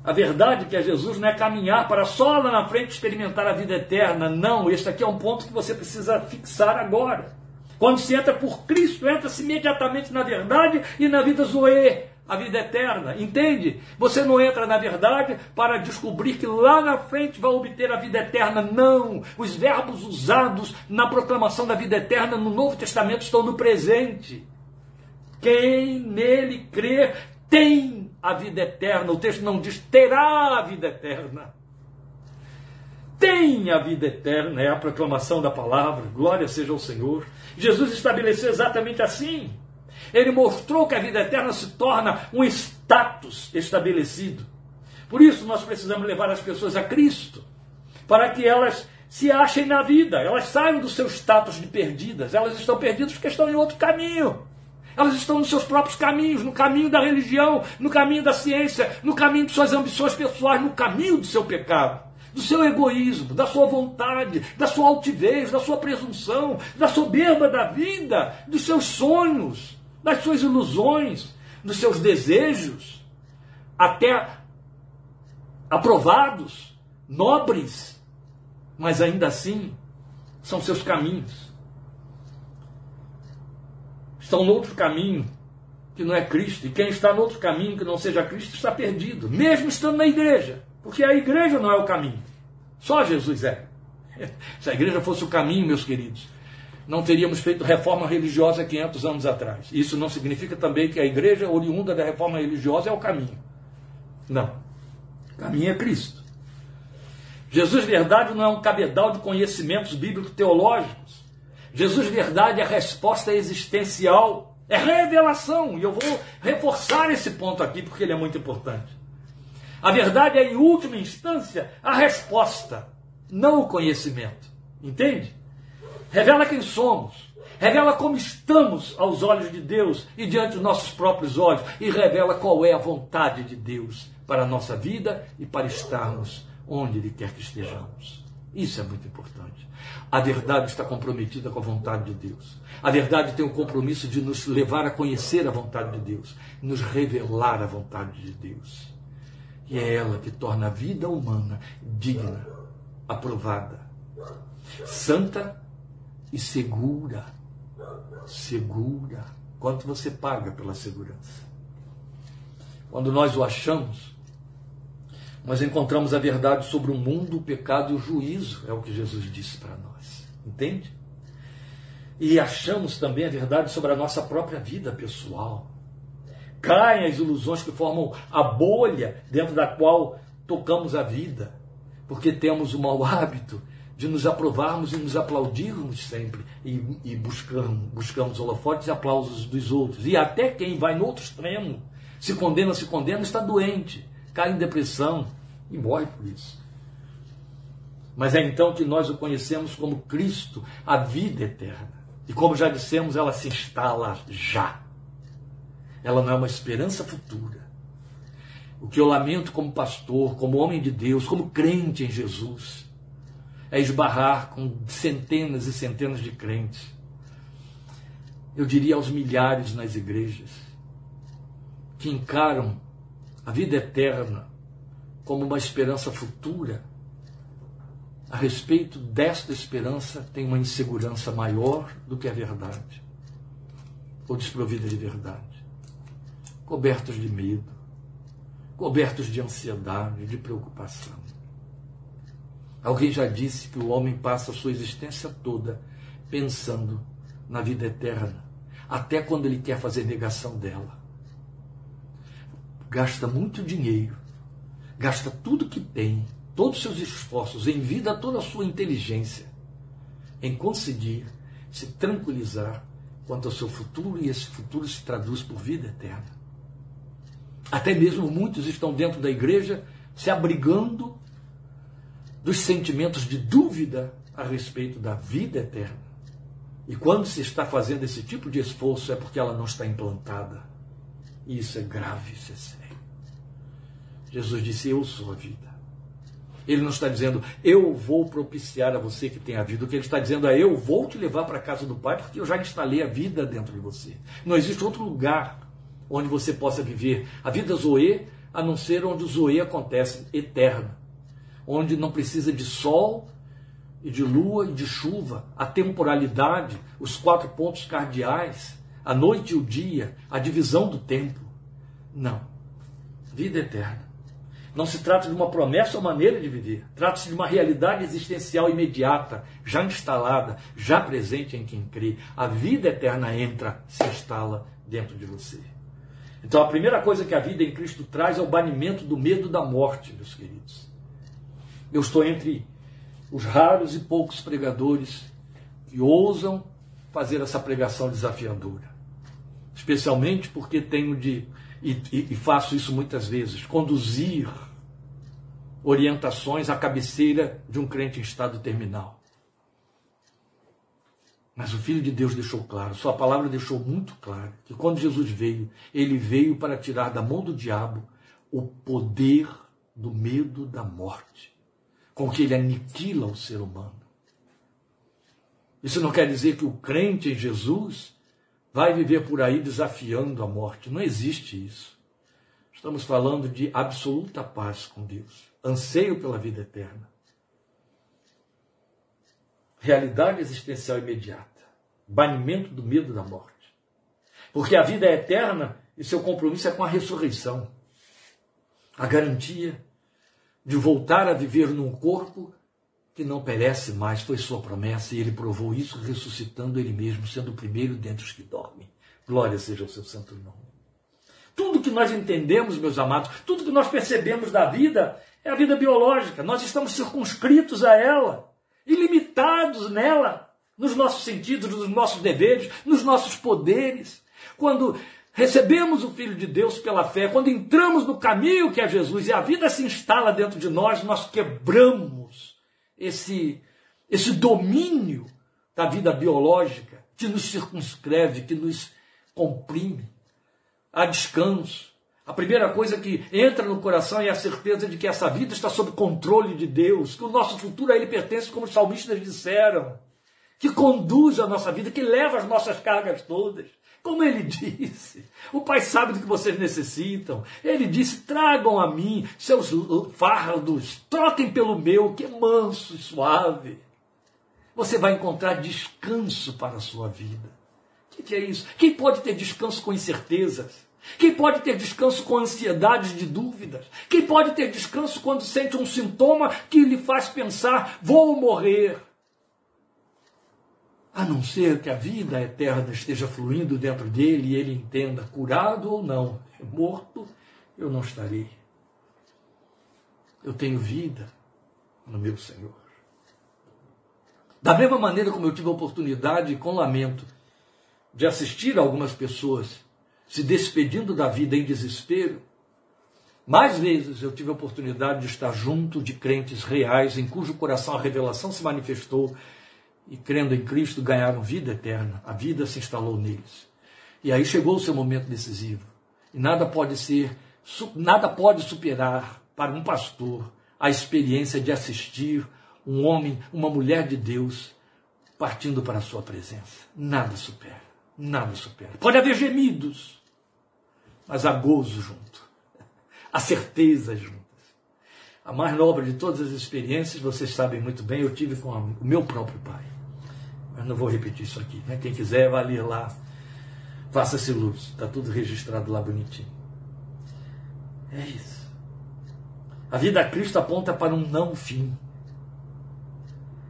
A verdade é que é Jesus não é caminhar para só lá na frente experimentar a vida eterna. Não, este aqui é um ponto que você precisa fixar agora. Quando se entra por Cristo, entra-se imediatamente na verdade e na vida zoe, a vida eterna. Entende? Você não entra na verdade para descobrir que lá na frente vai obter a vida eterna. Não! Os verbos usados na proclamação da vida eterna no Novo Testamento estão no presente. Quem nele crê tem a vida eterna. O texto não diz terá a vida eterna. Tem a vida eterna, é a proclamação da palavra. Glória seja ao Senhor. Jesus estabeleceu exatamente assim. Ele mostrou que a vida eterna se torna um status estabelecido. Por isso, nós precisamos levar as pessoas a Cristo, para que elas se achem na vida, elas saiam do seu status de perdidas. Elas estão perdidas porque estão em outro caminho. Elas estão nos seus próprios caminhos, no caminho da religião, no caminho da ciência, no caminho de suas ambições pessoais, no caminho do seu pecado, do seu egoísmo, da sua vontade, da sua altivez, da sua presunção, da soberba da vida, dos seus sonhos das suas ilusões, dos seus desejos, até aprovados, nobres, mas ainda assim são seus caminhos. Estão no outro caminho que não é Cristo, e quem está no outro caminho que não seja Cristo está perdido, mesmo estando na igreja, porque a igreja não é o caminho, só Jesus é. Se a igreja fosse o caminho, meus queridos, não teríamos feito reforma religiosa 500 anos atrás. Isso não significa também que a igreja oriunda da reforma religiosa é o caminho. Não. O caminho é Cristo. Jesus verdade não é um cabedal de conhecimentos bíblico-teológicos. Jesus verdade é a resposta existencial, é revelação. E eu vou reforçar esse ponto aqui porque ele é muito importante. A verdade é, em última instância, a resposta, não o conhecimento. Entende? Revela quem somos, revela como estamos aos olhos de Deus e diante dos nossos próprios olhos, e revela qual é a vontade de Deus para a nossa vida e para estarmos onde Ele quer que estejamos. Isso é muito importante. A verdade está comprometida com a vontade de Deus. A verdade tem o compromisso de nos levar a conhecer a vontade de Deus, nos revelar a vontade de Deus. E é ela que torna a vida humana digna, aprovada, santa e segura. Segura. Quanto você paga pela segurança? Quando nós o achamos, nós encontramos a verdade sobre o mundo, o pecado e o juízo, é o que Jesus disse para nós. Entende? E achamos também a verdade sobre a nossa própria vida pessoal. Caem as ilusões que formam a bolha dentro da qual tocamos a vida, porque temos o mau hábito de nos aprovarmos e nos aplaudirmos sempre e, e buscamos, buscamos holofotes e aplausos dos outros. E até quem vai no outro extremo, se condena, se condena, está doente, cai em depressão e morre por isso. Mas é então que nós o conhecemos como Cristo, a vida eterna. E como já dissemos, ela se instala já. ela não é uma esperança futura. O que eu lamento como pastor, como homem de Deus, como crente em Jesus, é esbarrar com centenas e centenas de crentes. Eu diria aos milhares nas igrejas, que encaram a vida eterna como uma esperança futura. A respeito desta esperança, tem uma insegurança maior do que a verdade, ou desprovida de verdade, cobertos de medo, cobertos de ansiedade, de preocupação. Alguém já disse que o homem passa a sua existência toda pensando na vida eterna, até quando ele quer fazer negação dela. Gasta muito dinheiro, gasta tudo que tem, todos os seus esforços, em vida toda a sua inteligência, em conseguir se tranquilizar quanto ao seu futuro, e esse futuro se traduz por vida eterna. Até mesmo muitos estão dentro da igreja se abrigando dos sentimentos de dúvida a respeito da vida eterna. E quando se está fazendo esse tipo de esforço é porque ela não está implantada. E isso é grave, isso é sério. Jesus disse: Eu sou a vida. Ele não está dizendo, eu vou propiciar a você que tem a vida. O que ele está dizendo é, eu vou te levar para a casa do Pai, porque eu já instalei a vida dentro de você. Não existe outro lugar onde você possa viver a vida Zoe, a não ser onde o Zoe acontece, eterna. Onde não precisa de sol e de lua e de chuva, a temporalidade, os quatro pontos cardeais, a noite e o dia, a divisão do tempo. Não. Vida eterna. Não se trata de uma promessa ou maneira de viver. Trata-se de uma realidade existencial imediata, já instalada, já presente em quem crê. A vida eterna entra, se instala dentro de você. Então a primeira coisa que a vida em Cristo traz é o banimento do medo da morte, meus queridos. Eu estou entre os raros e poucos pregadores que ousam fazer essa pregação desafiadora. Especialmente porque tenho de, e, e, e faço isso muitas vezes, conduzir orientações à cabeceira de um crente em estado terminal. Mas o Filho de Deus deixou claro, Sua palavra deixou muito claro, que quando Jesus veio, ele veio para tirar da mão do diabo o poder do medo da morte, com que ele aniquila o ser humano. Isso não quer dizer que o crente em Jesus vai viver por aí desafiando a morte. Não existe isso. Estamos falando de absoluta paz com Deus, anseio pela vida eterna realidade existencial imediata, banimento do medo da morte. Porque a vida é eterna e seu compromisso é com a ressurreição. A garantia de voltar a viver num corpo que não perece mais foi sua promessa e ele provou isso ressuscitando ele mesmo, sendo o primeiro dentre os que dormem. Glória seja o seu santo nome. Tudo que nós entendemos, meus amados, tudo que nós percebemos da vida é a vida biológica. Nós estamos circunscritos a ela ilimitados nela, nos nossos sentidos, nos nossos deveres, nos nossos poderes. Quando recebemos o Filho de Deus pela fé, quando entramos no caminho que é Jesus e a vida se instala dentro de nós, nós quebramos esse, esse domínio da vida biológica que nos circunscreve, que nos comprime. Há descanso, a primeira coisa que entra no coração é a certeza de que essa vida está sob controle de Deus, que o nosso futuro a Ele pertence, como os salmistas disseram, que conduz a nossa vida, que leva as nossas cargas todas. Como ele disse, o Pai sabe do que vocês necessitam. Ele disse: tragam a mim seus fardos, troquem pelo meu, que é manso e suave. Você vai encontrar descanso para a sua vida. O que é isso? Quem pode ter descanso com incertezas? Quem pode ter descanso com ansiedades de dúvidas? Quem pode ter descanso quando sente um sintoma que lhe faz pensar: vou morrer? A não ser que a vida eterna esteja fluindo dentro dele e ele entenda, curado ou não, morto, eu não estarei. Eu tenho vida no meu Senhor. Da mesma maneira como eu tive a oportunidade, com lamento, de assistir a algumas pessoas se despedindo da vida em desespero. Mais vezes eu tive a oportunidade de estar junto de crentes reais em cujo coração a revelação se manifestou e, crendo em Cristo, ganharam vida eterna. A vida se instalou neles. E aí chegou o seu momento decisivo. E nada pode ser, nada pode superar para um pastor a experiência de assistir um homem, uma mulher de Deus partindo para a sua presença. Nada supera, nada supera. Pode haver gemidos, mas há gozo junto, há certeza juntas. A mais nobre de todas as experiências, vocês sabem muito bem, eu tive com o meu próprio pai. Mas não vou repetir isso aqui. Né? Quem quiser, vai ler lá. Faça-se luz. Está tudo registrado lá bonitinho. É isso. A vida a Cristo aponta para um não fim.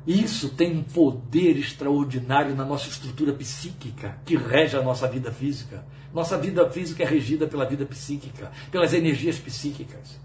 Isso tem um poder extraordinário na nossa estrutura psíquica, que rege a nossa vida física. Nossa vida física é regida pela vida psíquica, pelas energias psíquicas.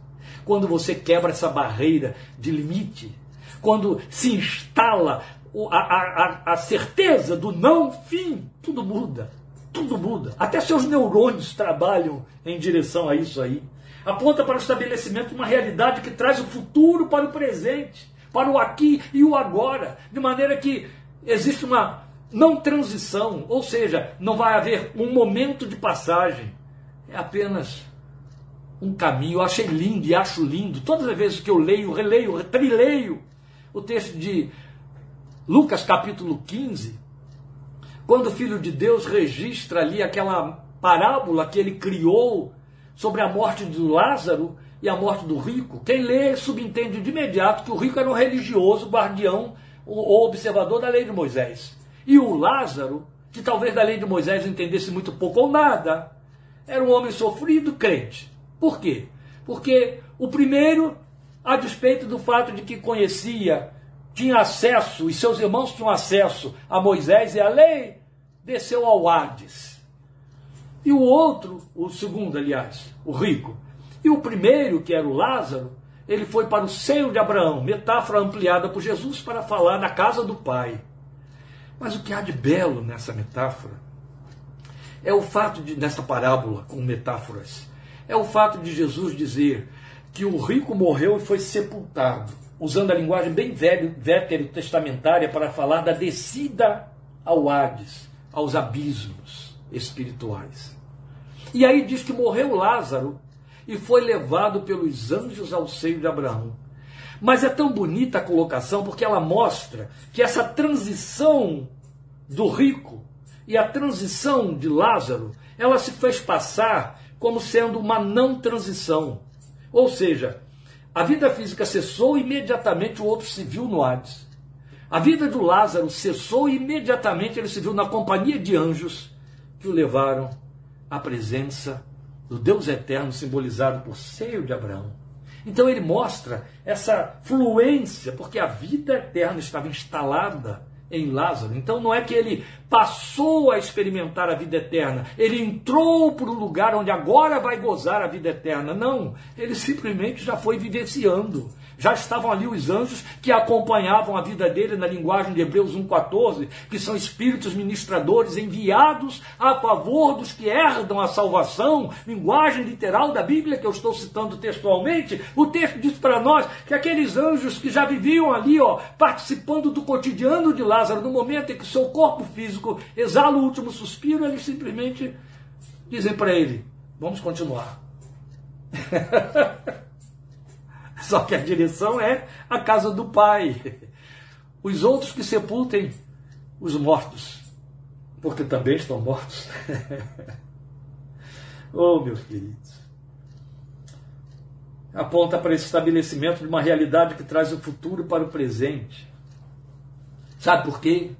Quando você quebra essa barreira de limite, quando se instala a, a, a certeza do não fim, tudo muda. Tudo muda. Até seus neurônios trabalham em direção a isso aí. Aponta para o estabelecimento de uma realidade que traz o futuro para o presente para o aqui e o agora, de maneira que existe uma não transição, ou seja, não vai haver um momento de passagem, é apenas um caminho. Eu achei lindo e acho lindo, todas as vezes que eu leio, releio, trileio o texto de Lucas capítulo 15, quando o Filho de Deus registra ali aquela parábola que ele criou sobre a morte de Lázaro, e a morte do rico, quem lê subentende de imediato que o rico era um religioso, guardião ou observador da lei de Moisés. E o Lázaro, que talvez da lei de Moisés entendesse muito pouco ou nada, era um homem sofrido, crente. Por quê? Porque o primeiro, a despeito do fato de que conhecia, tinha acesso, e seus irmãos tinham acesso a Moisés e a lei, desceu ao Hades. E o outro, o segundo, aliás, o rico, e o primeiro, que era o Lázaro, ele foi para o seio de Abraão, metáfora ampliada por Jesus para falar na casa do Pai. Mas o que há de belo nessa metáfora é o fato de, nessa parábola com metáforas, é o fato de Jesus dizer que o rico morreu e foi sepultado, usando a linguagem bem velho, testamentária para falar da descida ao Hades, aos abismos espirituais. E aí diz que morreu Lázaro e foi levado pelos anjos ao seio de Abraão. Mas é tão bonita a colocação porque ela mostra que essa transição do rico e a transição de Lázaro, ela se fez passar como sendo uma não transição. Ou seja, a vida física cessou imediatamente o outro se viu no Hades. A vida do Lázaro cessou imediatamente ele se viu na companhia de anjos que o levaram à presença do Deus eterno simbolizado por seio de Abraão. Então ele mostra essa fluência, porque a vida eterna estava instalada em Lázaro. Então não é que ele passou a experimentar a vida eterna, ele entrou para um lugar onde agora vai gozar a vida eterna. Não, ele simplesmente já foi vivenciando já estavam ali os anjos que acompanhavam a vida dele na linguagem de Hebreus 1,14, que são espíritos ministradores enviados a favor dos que herdam a salvação, linguagem literal da Bíblia que eu estou citando textualmente. O texto diz para nós que aqueles anjos que já viviam ali, ó, participando do cotidiano de Lázaro, no momento em que seu corpo físico exala o último suspiro, eles simplesmente dizem para ele: vamos continuar. Só que a direção é a casa do Pai. Os outros que sepultem os mortos, porque também estão mortos. oh, meus queridos. Aponta para esse estabelecimento de uma realidade que traz o futuro para o presente. Sabe por quê?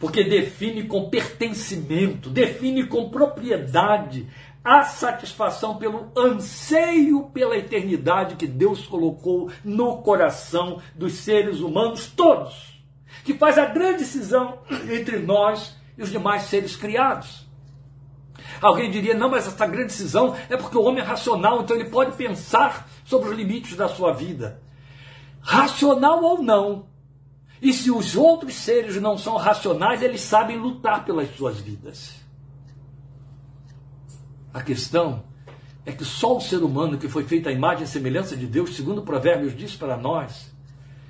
Porque define com pertencimento, define com propriedade a satisfação pelo anseio pela eternidade que Deus colocou no coração dos seres humanos todos, que faz a grande cisão entre nós e os demais seres criados. Alguém diria, não, mas essa grande cisão é porque o homem é racional, então ele pode pensar sobre os limites da sua vida. Racional ou não, e se os outros seres não são racionais, eles sabem lutar pelas suas vidas. A questão é que só o ser humano que foi feito à imagem e semelhança de Deus, segundo Provérbios diz para nós,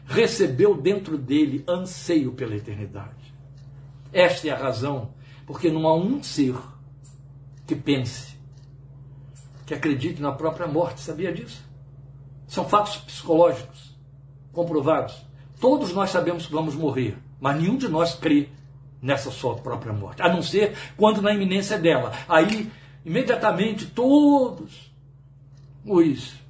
recebeu dentro dele anseio pela eternidade. Esta é a razão porque não há um ser que pense que acredite na própria morte, sabia disso? São fatos psicológicos, comprovados. Todos nós sabemos que vamos morrer, mas nenhum de nós crê nessa sua própria morte, a não ser quando na iminência dela. Aí, imediatamente, todos os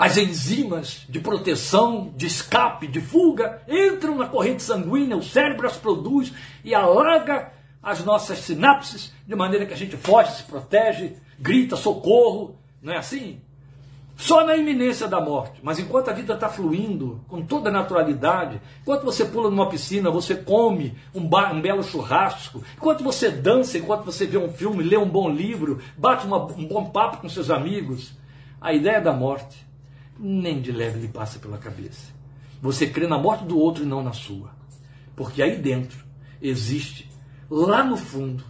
as enzimas de proteção, de escape, de fuga entram na corrente sanguínea, o cérebro as produz e alarga as nossas sinapses de maneira que a gente foge, se protege, grita socorro, não é assim? Só na iminência da morte. Mas enquanto a vida está fluindo com toda naturalidade, enquanto você pula numa piscina, você come um, um, belo churrasco, enquanto você dança, enquanto você vê um filme, lê um bom livro, bate uma, um bom papo com seus amigos, a ideia da morte nem de leve lhe passa pela cabeça. Você crê na morte do outro e não na sua. Porque aí dentro existe, lá no fundo,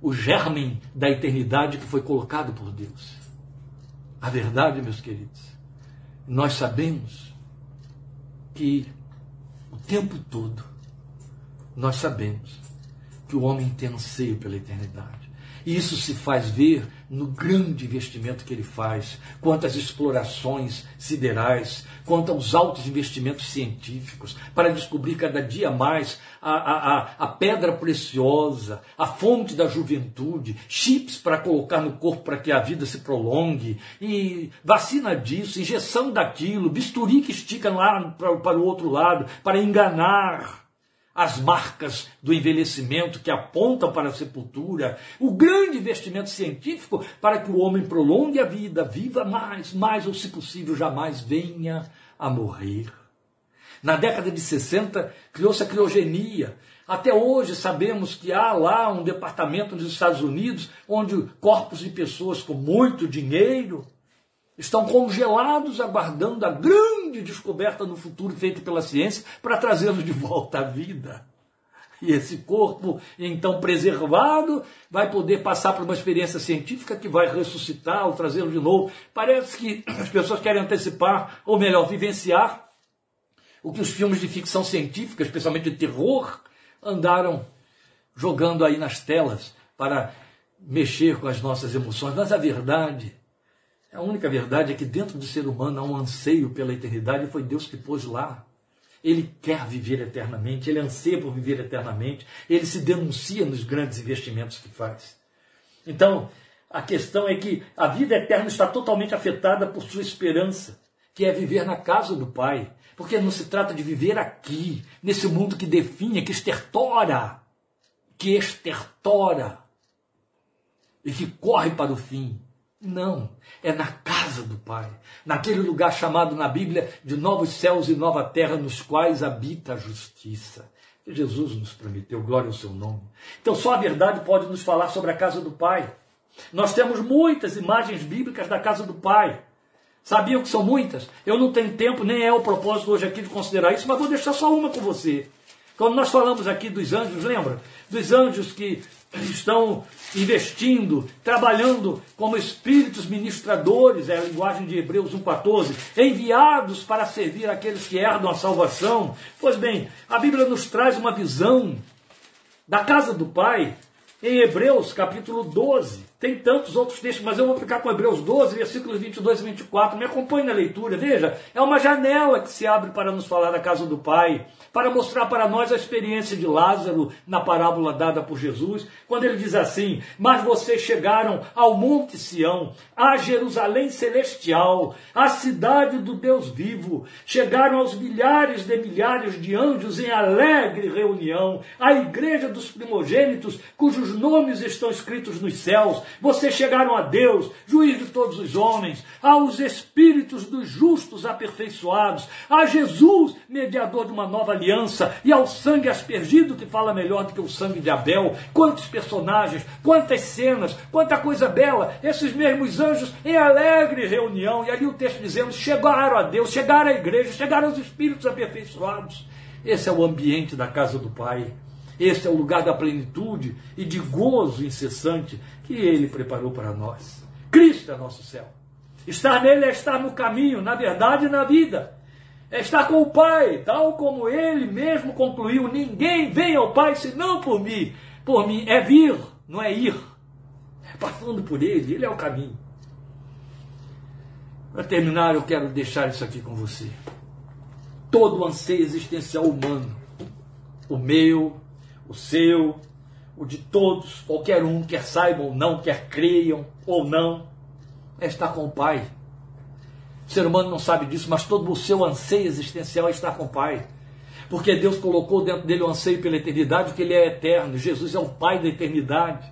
o germen da eternidade que foi colocado por Deus. A verdade, meus queridos, nós sabemos que o tempo todo nós sabemos que o homem tem anseio pela eternidade. E isso se faz ver no grande investimento que ele faz, quanto às explorações siderais, quanto aos altos investimentos científicos, para descobrir cada dia mais a, a, a pedra preciosa, a fonte da juventude, chips para colocar no corpo para que a vida se prolongue, e vacina disso, injeção daquilo, bisturi que estica lá para, para o outro lado, para enganar as marcas do envelhecimento que apontam para a sepultura, o grande investimento científico para que o homem prolongue a vida, viva mais, mais ou, se possível, jamais venha a morrer. Na década de 60, criou-se a criogenia. Até hoje sabemos que há lá um departamento nos Estados Unidos onde corpos de pessoas com muito dinheiro estão congelados aguardando a grande descoberta no futuro feita pela ciência para trazê-los de volta à vida. E esse corpo, então preservado, vai poder passar por uma experiência científica que vai ressuscitar ou trazê-lo de novo. Parece que as pessoas querem antecipar, ou melhor, vivenciar o que os filmes de ficção científica, especialmente de terror, andaram jogando aí nas telas para mexer com as nossas emoções. Mas a verdade a única verdade é que dentro do ser humano há um anseio pela eternidade e foi Deus que pôs lá. Ele quer viver eternamente, ele anseia por viver eternamente, ele se denuncia nos grandes investimentos que faz. Então, a questão é que a vida eterna está totalmente afetada por sua esperança, que é viver na casa do Pai. Porque não se trata de viver aqui, nesse mundo que define, que estertora, que estertora e que corre para o fim. Não, é na casa do Pai, naquele lugar chamado na Bíblia de novos céus e nova terra, nos quais habita a justiça. Jesus nos prometeu, glória ao seu nome. Então, só a verdade pode nos falar sobre a casa do Pai. Nós temos muitas imagens bíblicas da casa do Pai. Sabiam que são muitas? Eu não tenho tempo, nem é o propósito hoje aqui de considerar isso, mas vou deixar só uma com você. Quando nós falamos aqui dos anjos, lembra? Dos anjos que estão investindo, trabalhando como espíritos ministradores, é a linguagem de Hebreus 1,14, enviados para servir aqueles que herdam a salvação. Pois bem, a Bíblia nos traz uma visão da casa do Pai em Hebreus capítulo 12. Tem tantos outros textos, mas eu vou ficar com Hebreus 12, versículos 22 e 24. Me acompanhe na leitura. Veja, é uma janela que se abre para nos falar da casa do Pai, para mostrar para nós a experiência de Lázaro na parábola dada por Jesus, quando ele diz assim: Mas vocês chegaram ao Monte Sião, a Jerusalém celestial, a cidade do Deus vivo, chegaram aos milhares de milhares de anjos em alegre reunião, à igreja dos primogênitos, cujos nomes estão escritos nos céus vocês chegaram a Deus, juiz de todos os homens, aos espíritos dos justos aperfeiçoados, a Jesus, mediador de uma nova aliança, e ao sangue aspergido que fala melhor do que o sangue de Abel. Quantos personagens, quantas cenas, quanta coisa bela, esses mesmos anjos em alegre reunião, e ali o texto dizendo: chegaram a Deus, chegaram à igreja, chegaram aos espíritos aperfeiçoados. Esse é o ambiente da casa do Pai. Este é o lugar da plenitude e de gozo incessante que Ele preparou para nós. Cristo é nosso céu. Estar nele é estar no caminho, na verdade e na vida. É estar com o Pai, tal como Ele mesmo concluiu: ninguém vem ao Pai senão por mim. Por mim é vir, não é ir. É passando por Ele, Ele é o caminho. Para terminar, eu quero deixar isso aqui com você. Todo o anseio existencial humano, o meu, o seu, o de todos, qualquer um, quer saibam ou não, quer creiam ou não, é estar com o Pai. O ser humano não sabe disso, mas todo o seu anseio existencial é estar com o Pai. Porque Deus colocou dentro dele o anseio pela eternidade, porque ele é eterno. Jesus é o Pai da eternidade.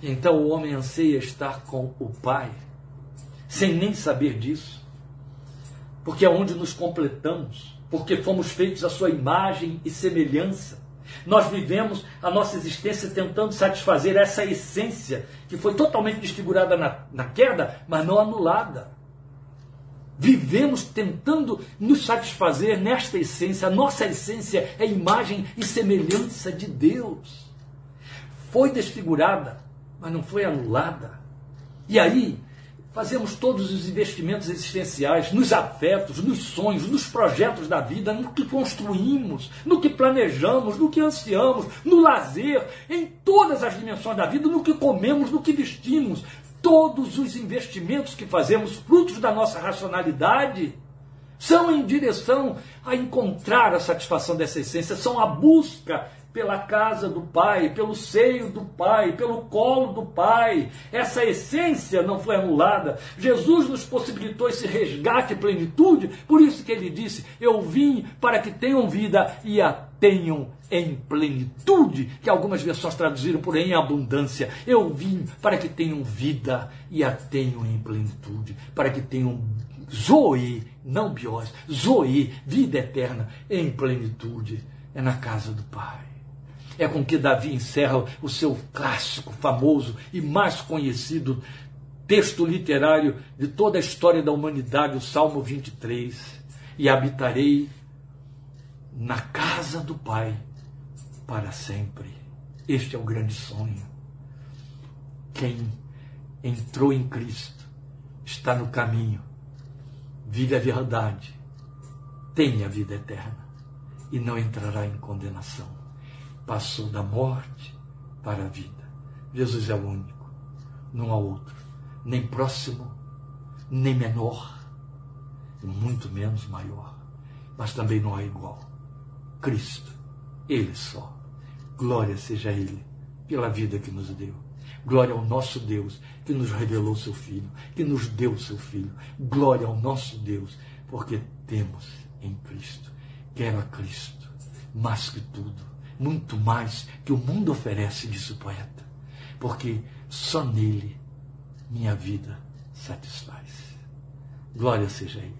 Então o homem anseia estar com o Pai, sem nem saber disso. Porque é onde nos completamos, porque fomos feitos à sua imagem e semelhança. Nós vivemos a nossa existência tentando satisfazer essa essência que foi totalmente desfigurada na, na queda, mas não anulada. Vivemos tentando nos satisfazer nesta essência. A nossa essência é imagem e semelhança de Deus. Foi desfigurada, mas não foi anulada. E aí, fazemos todos os investimentos existenciais nos afetos, nos sonhos, nos projetos da vida, no que construímos, no que planejamos, no que ansiamos, no lazer, em todas as dimensões da vida, no que comemos, no que vestimos. Todos os investimentos que fazemos, frutos da nossa racionalidade, são em direção a encontrar a satisfação dessa essência, são a busca pela casa do Pai, pelo seio do Pai, pelo colo do Pai. Essa essência não foi anulada. Jesus nos possibilitou esse resgate e plenitude, por isso que ele disse: Eu vim para que tenham vida e a tenham em plenitude, que algumas versões traduziram por em abundância. Eu vim para que tenham vida e a tenham em plenitude, para que tenham zoe, não biose, zoe, vida eterna em plenitude. É na casa do Pai. É com que Davi encerra o seu clássico, famoso e mais conhecido texto literário de toda a história da humanidade, o Salmo 23. E habitarei na casa do Pai para sempre. Este é o grande sonho. Quem entrou em Cristo está no caminho, vive a verdade, tem a vida eterna e não entrará em condenação passou da morte para a vida. Jesus é o único, não há outro, nem próximo, nem menor, muito menos maior, mas também não há igual. Cristo, Ele só. Glória seja Ele pela vida que nos deu. Glória ao nosso Deus que nos revelou seu Filho, que nos deu seu Filho. Glória ao nosso Deus, porque temos em Cristo. Quero a Cristo mais que tudo muito mais que o mundo oferece, disse o poeta, porque só nele minha vida satisfaz. Glória seja Ele.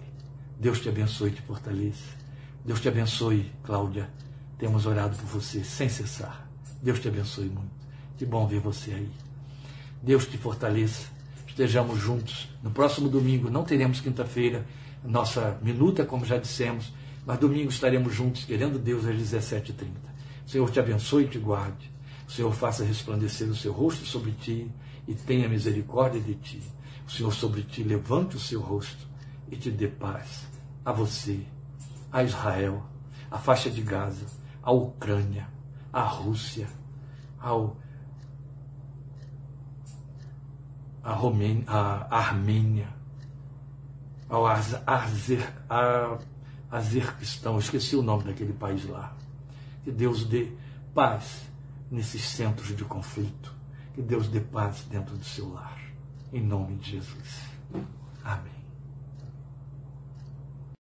Deus te abençoe te fortaleça. Deus te abençoe, Cláudia. Temos orado por você sem cessar. Deus te abençoe muito. Que bom ver você aí. Deus te fortaleça. Estejamos juntos. No próximo domingo, não teremos quinta-feira, nossa minuta, como já dissemos, mas domingo estaremos juntos, querendo Deus, às 17h30. O Senhor te abençoe e te guarde. O Senhor faça resplandecer o seu rosto sobre ti e tenha misericórdia de ti. O Senhor sobre ti levante o seu rosto e te dê paz. A você, a Israel, a faixa de Gaza, a Ucrânia, a Rússia, ao, a, Romênia, a Armênia, ao Azer, a, Azerquistão, esqueci o nome daquele país lá. Que Deus dê paz nesses centros de conflito. Que Deus dê paz dentro do seu lar. Em nome de Jesus. Amém.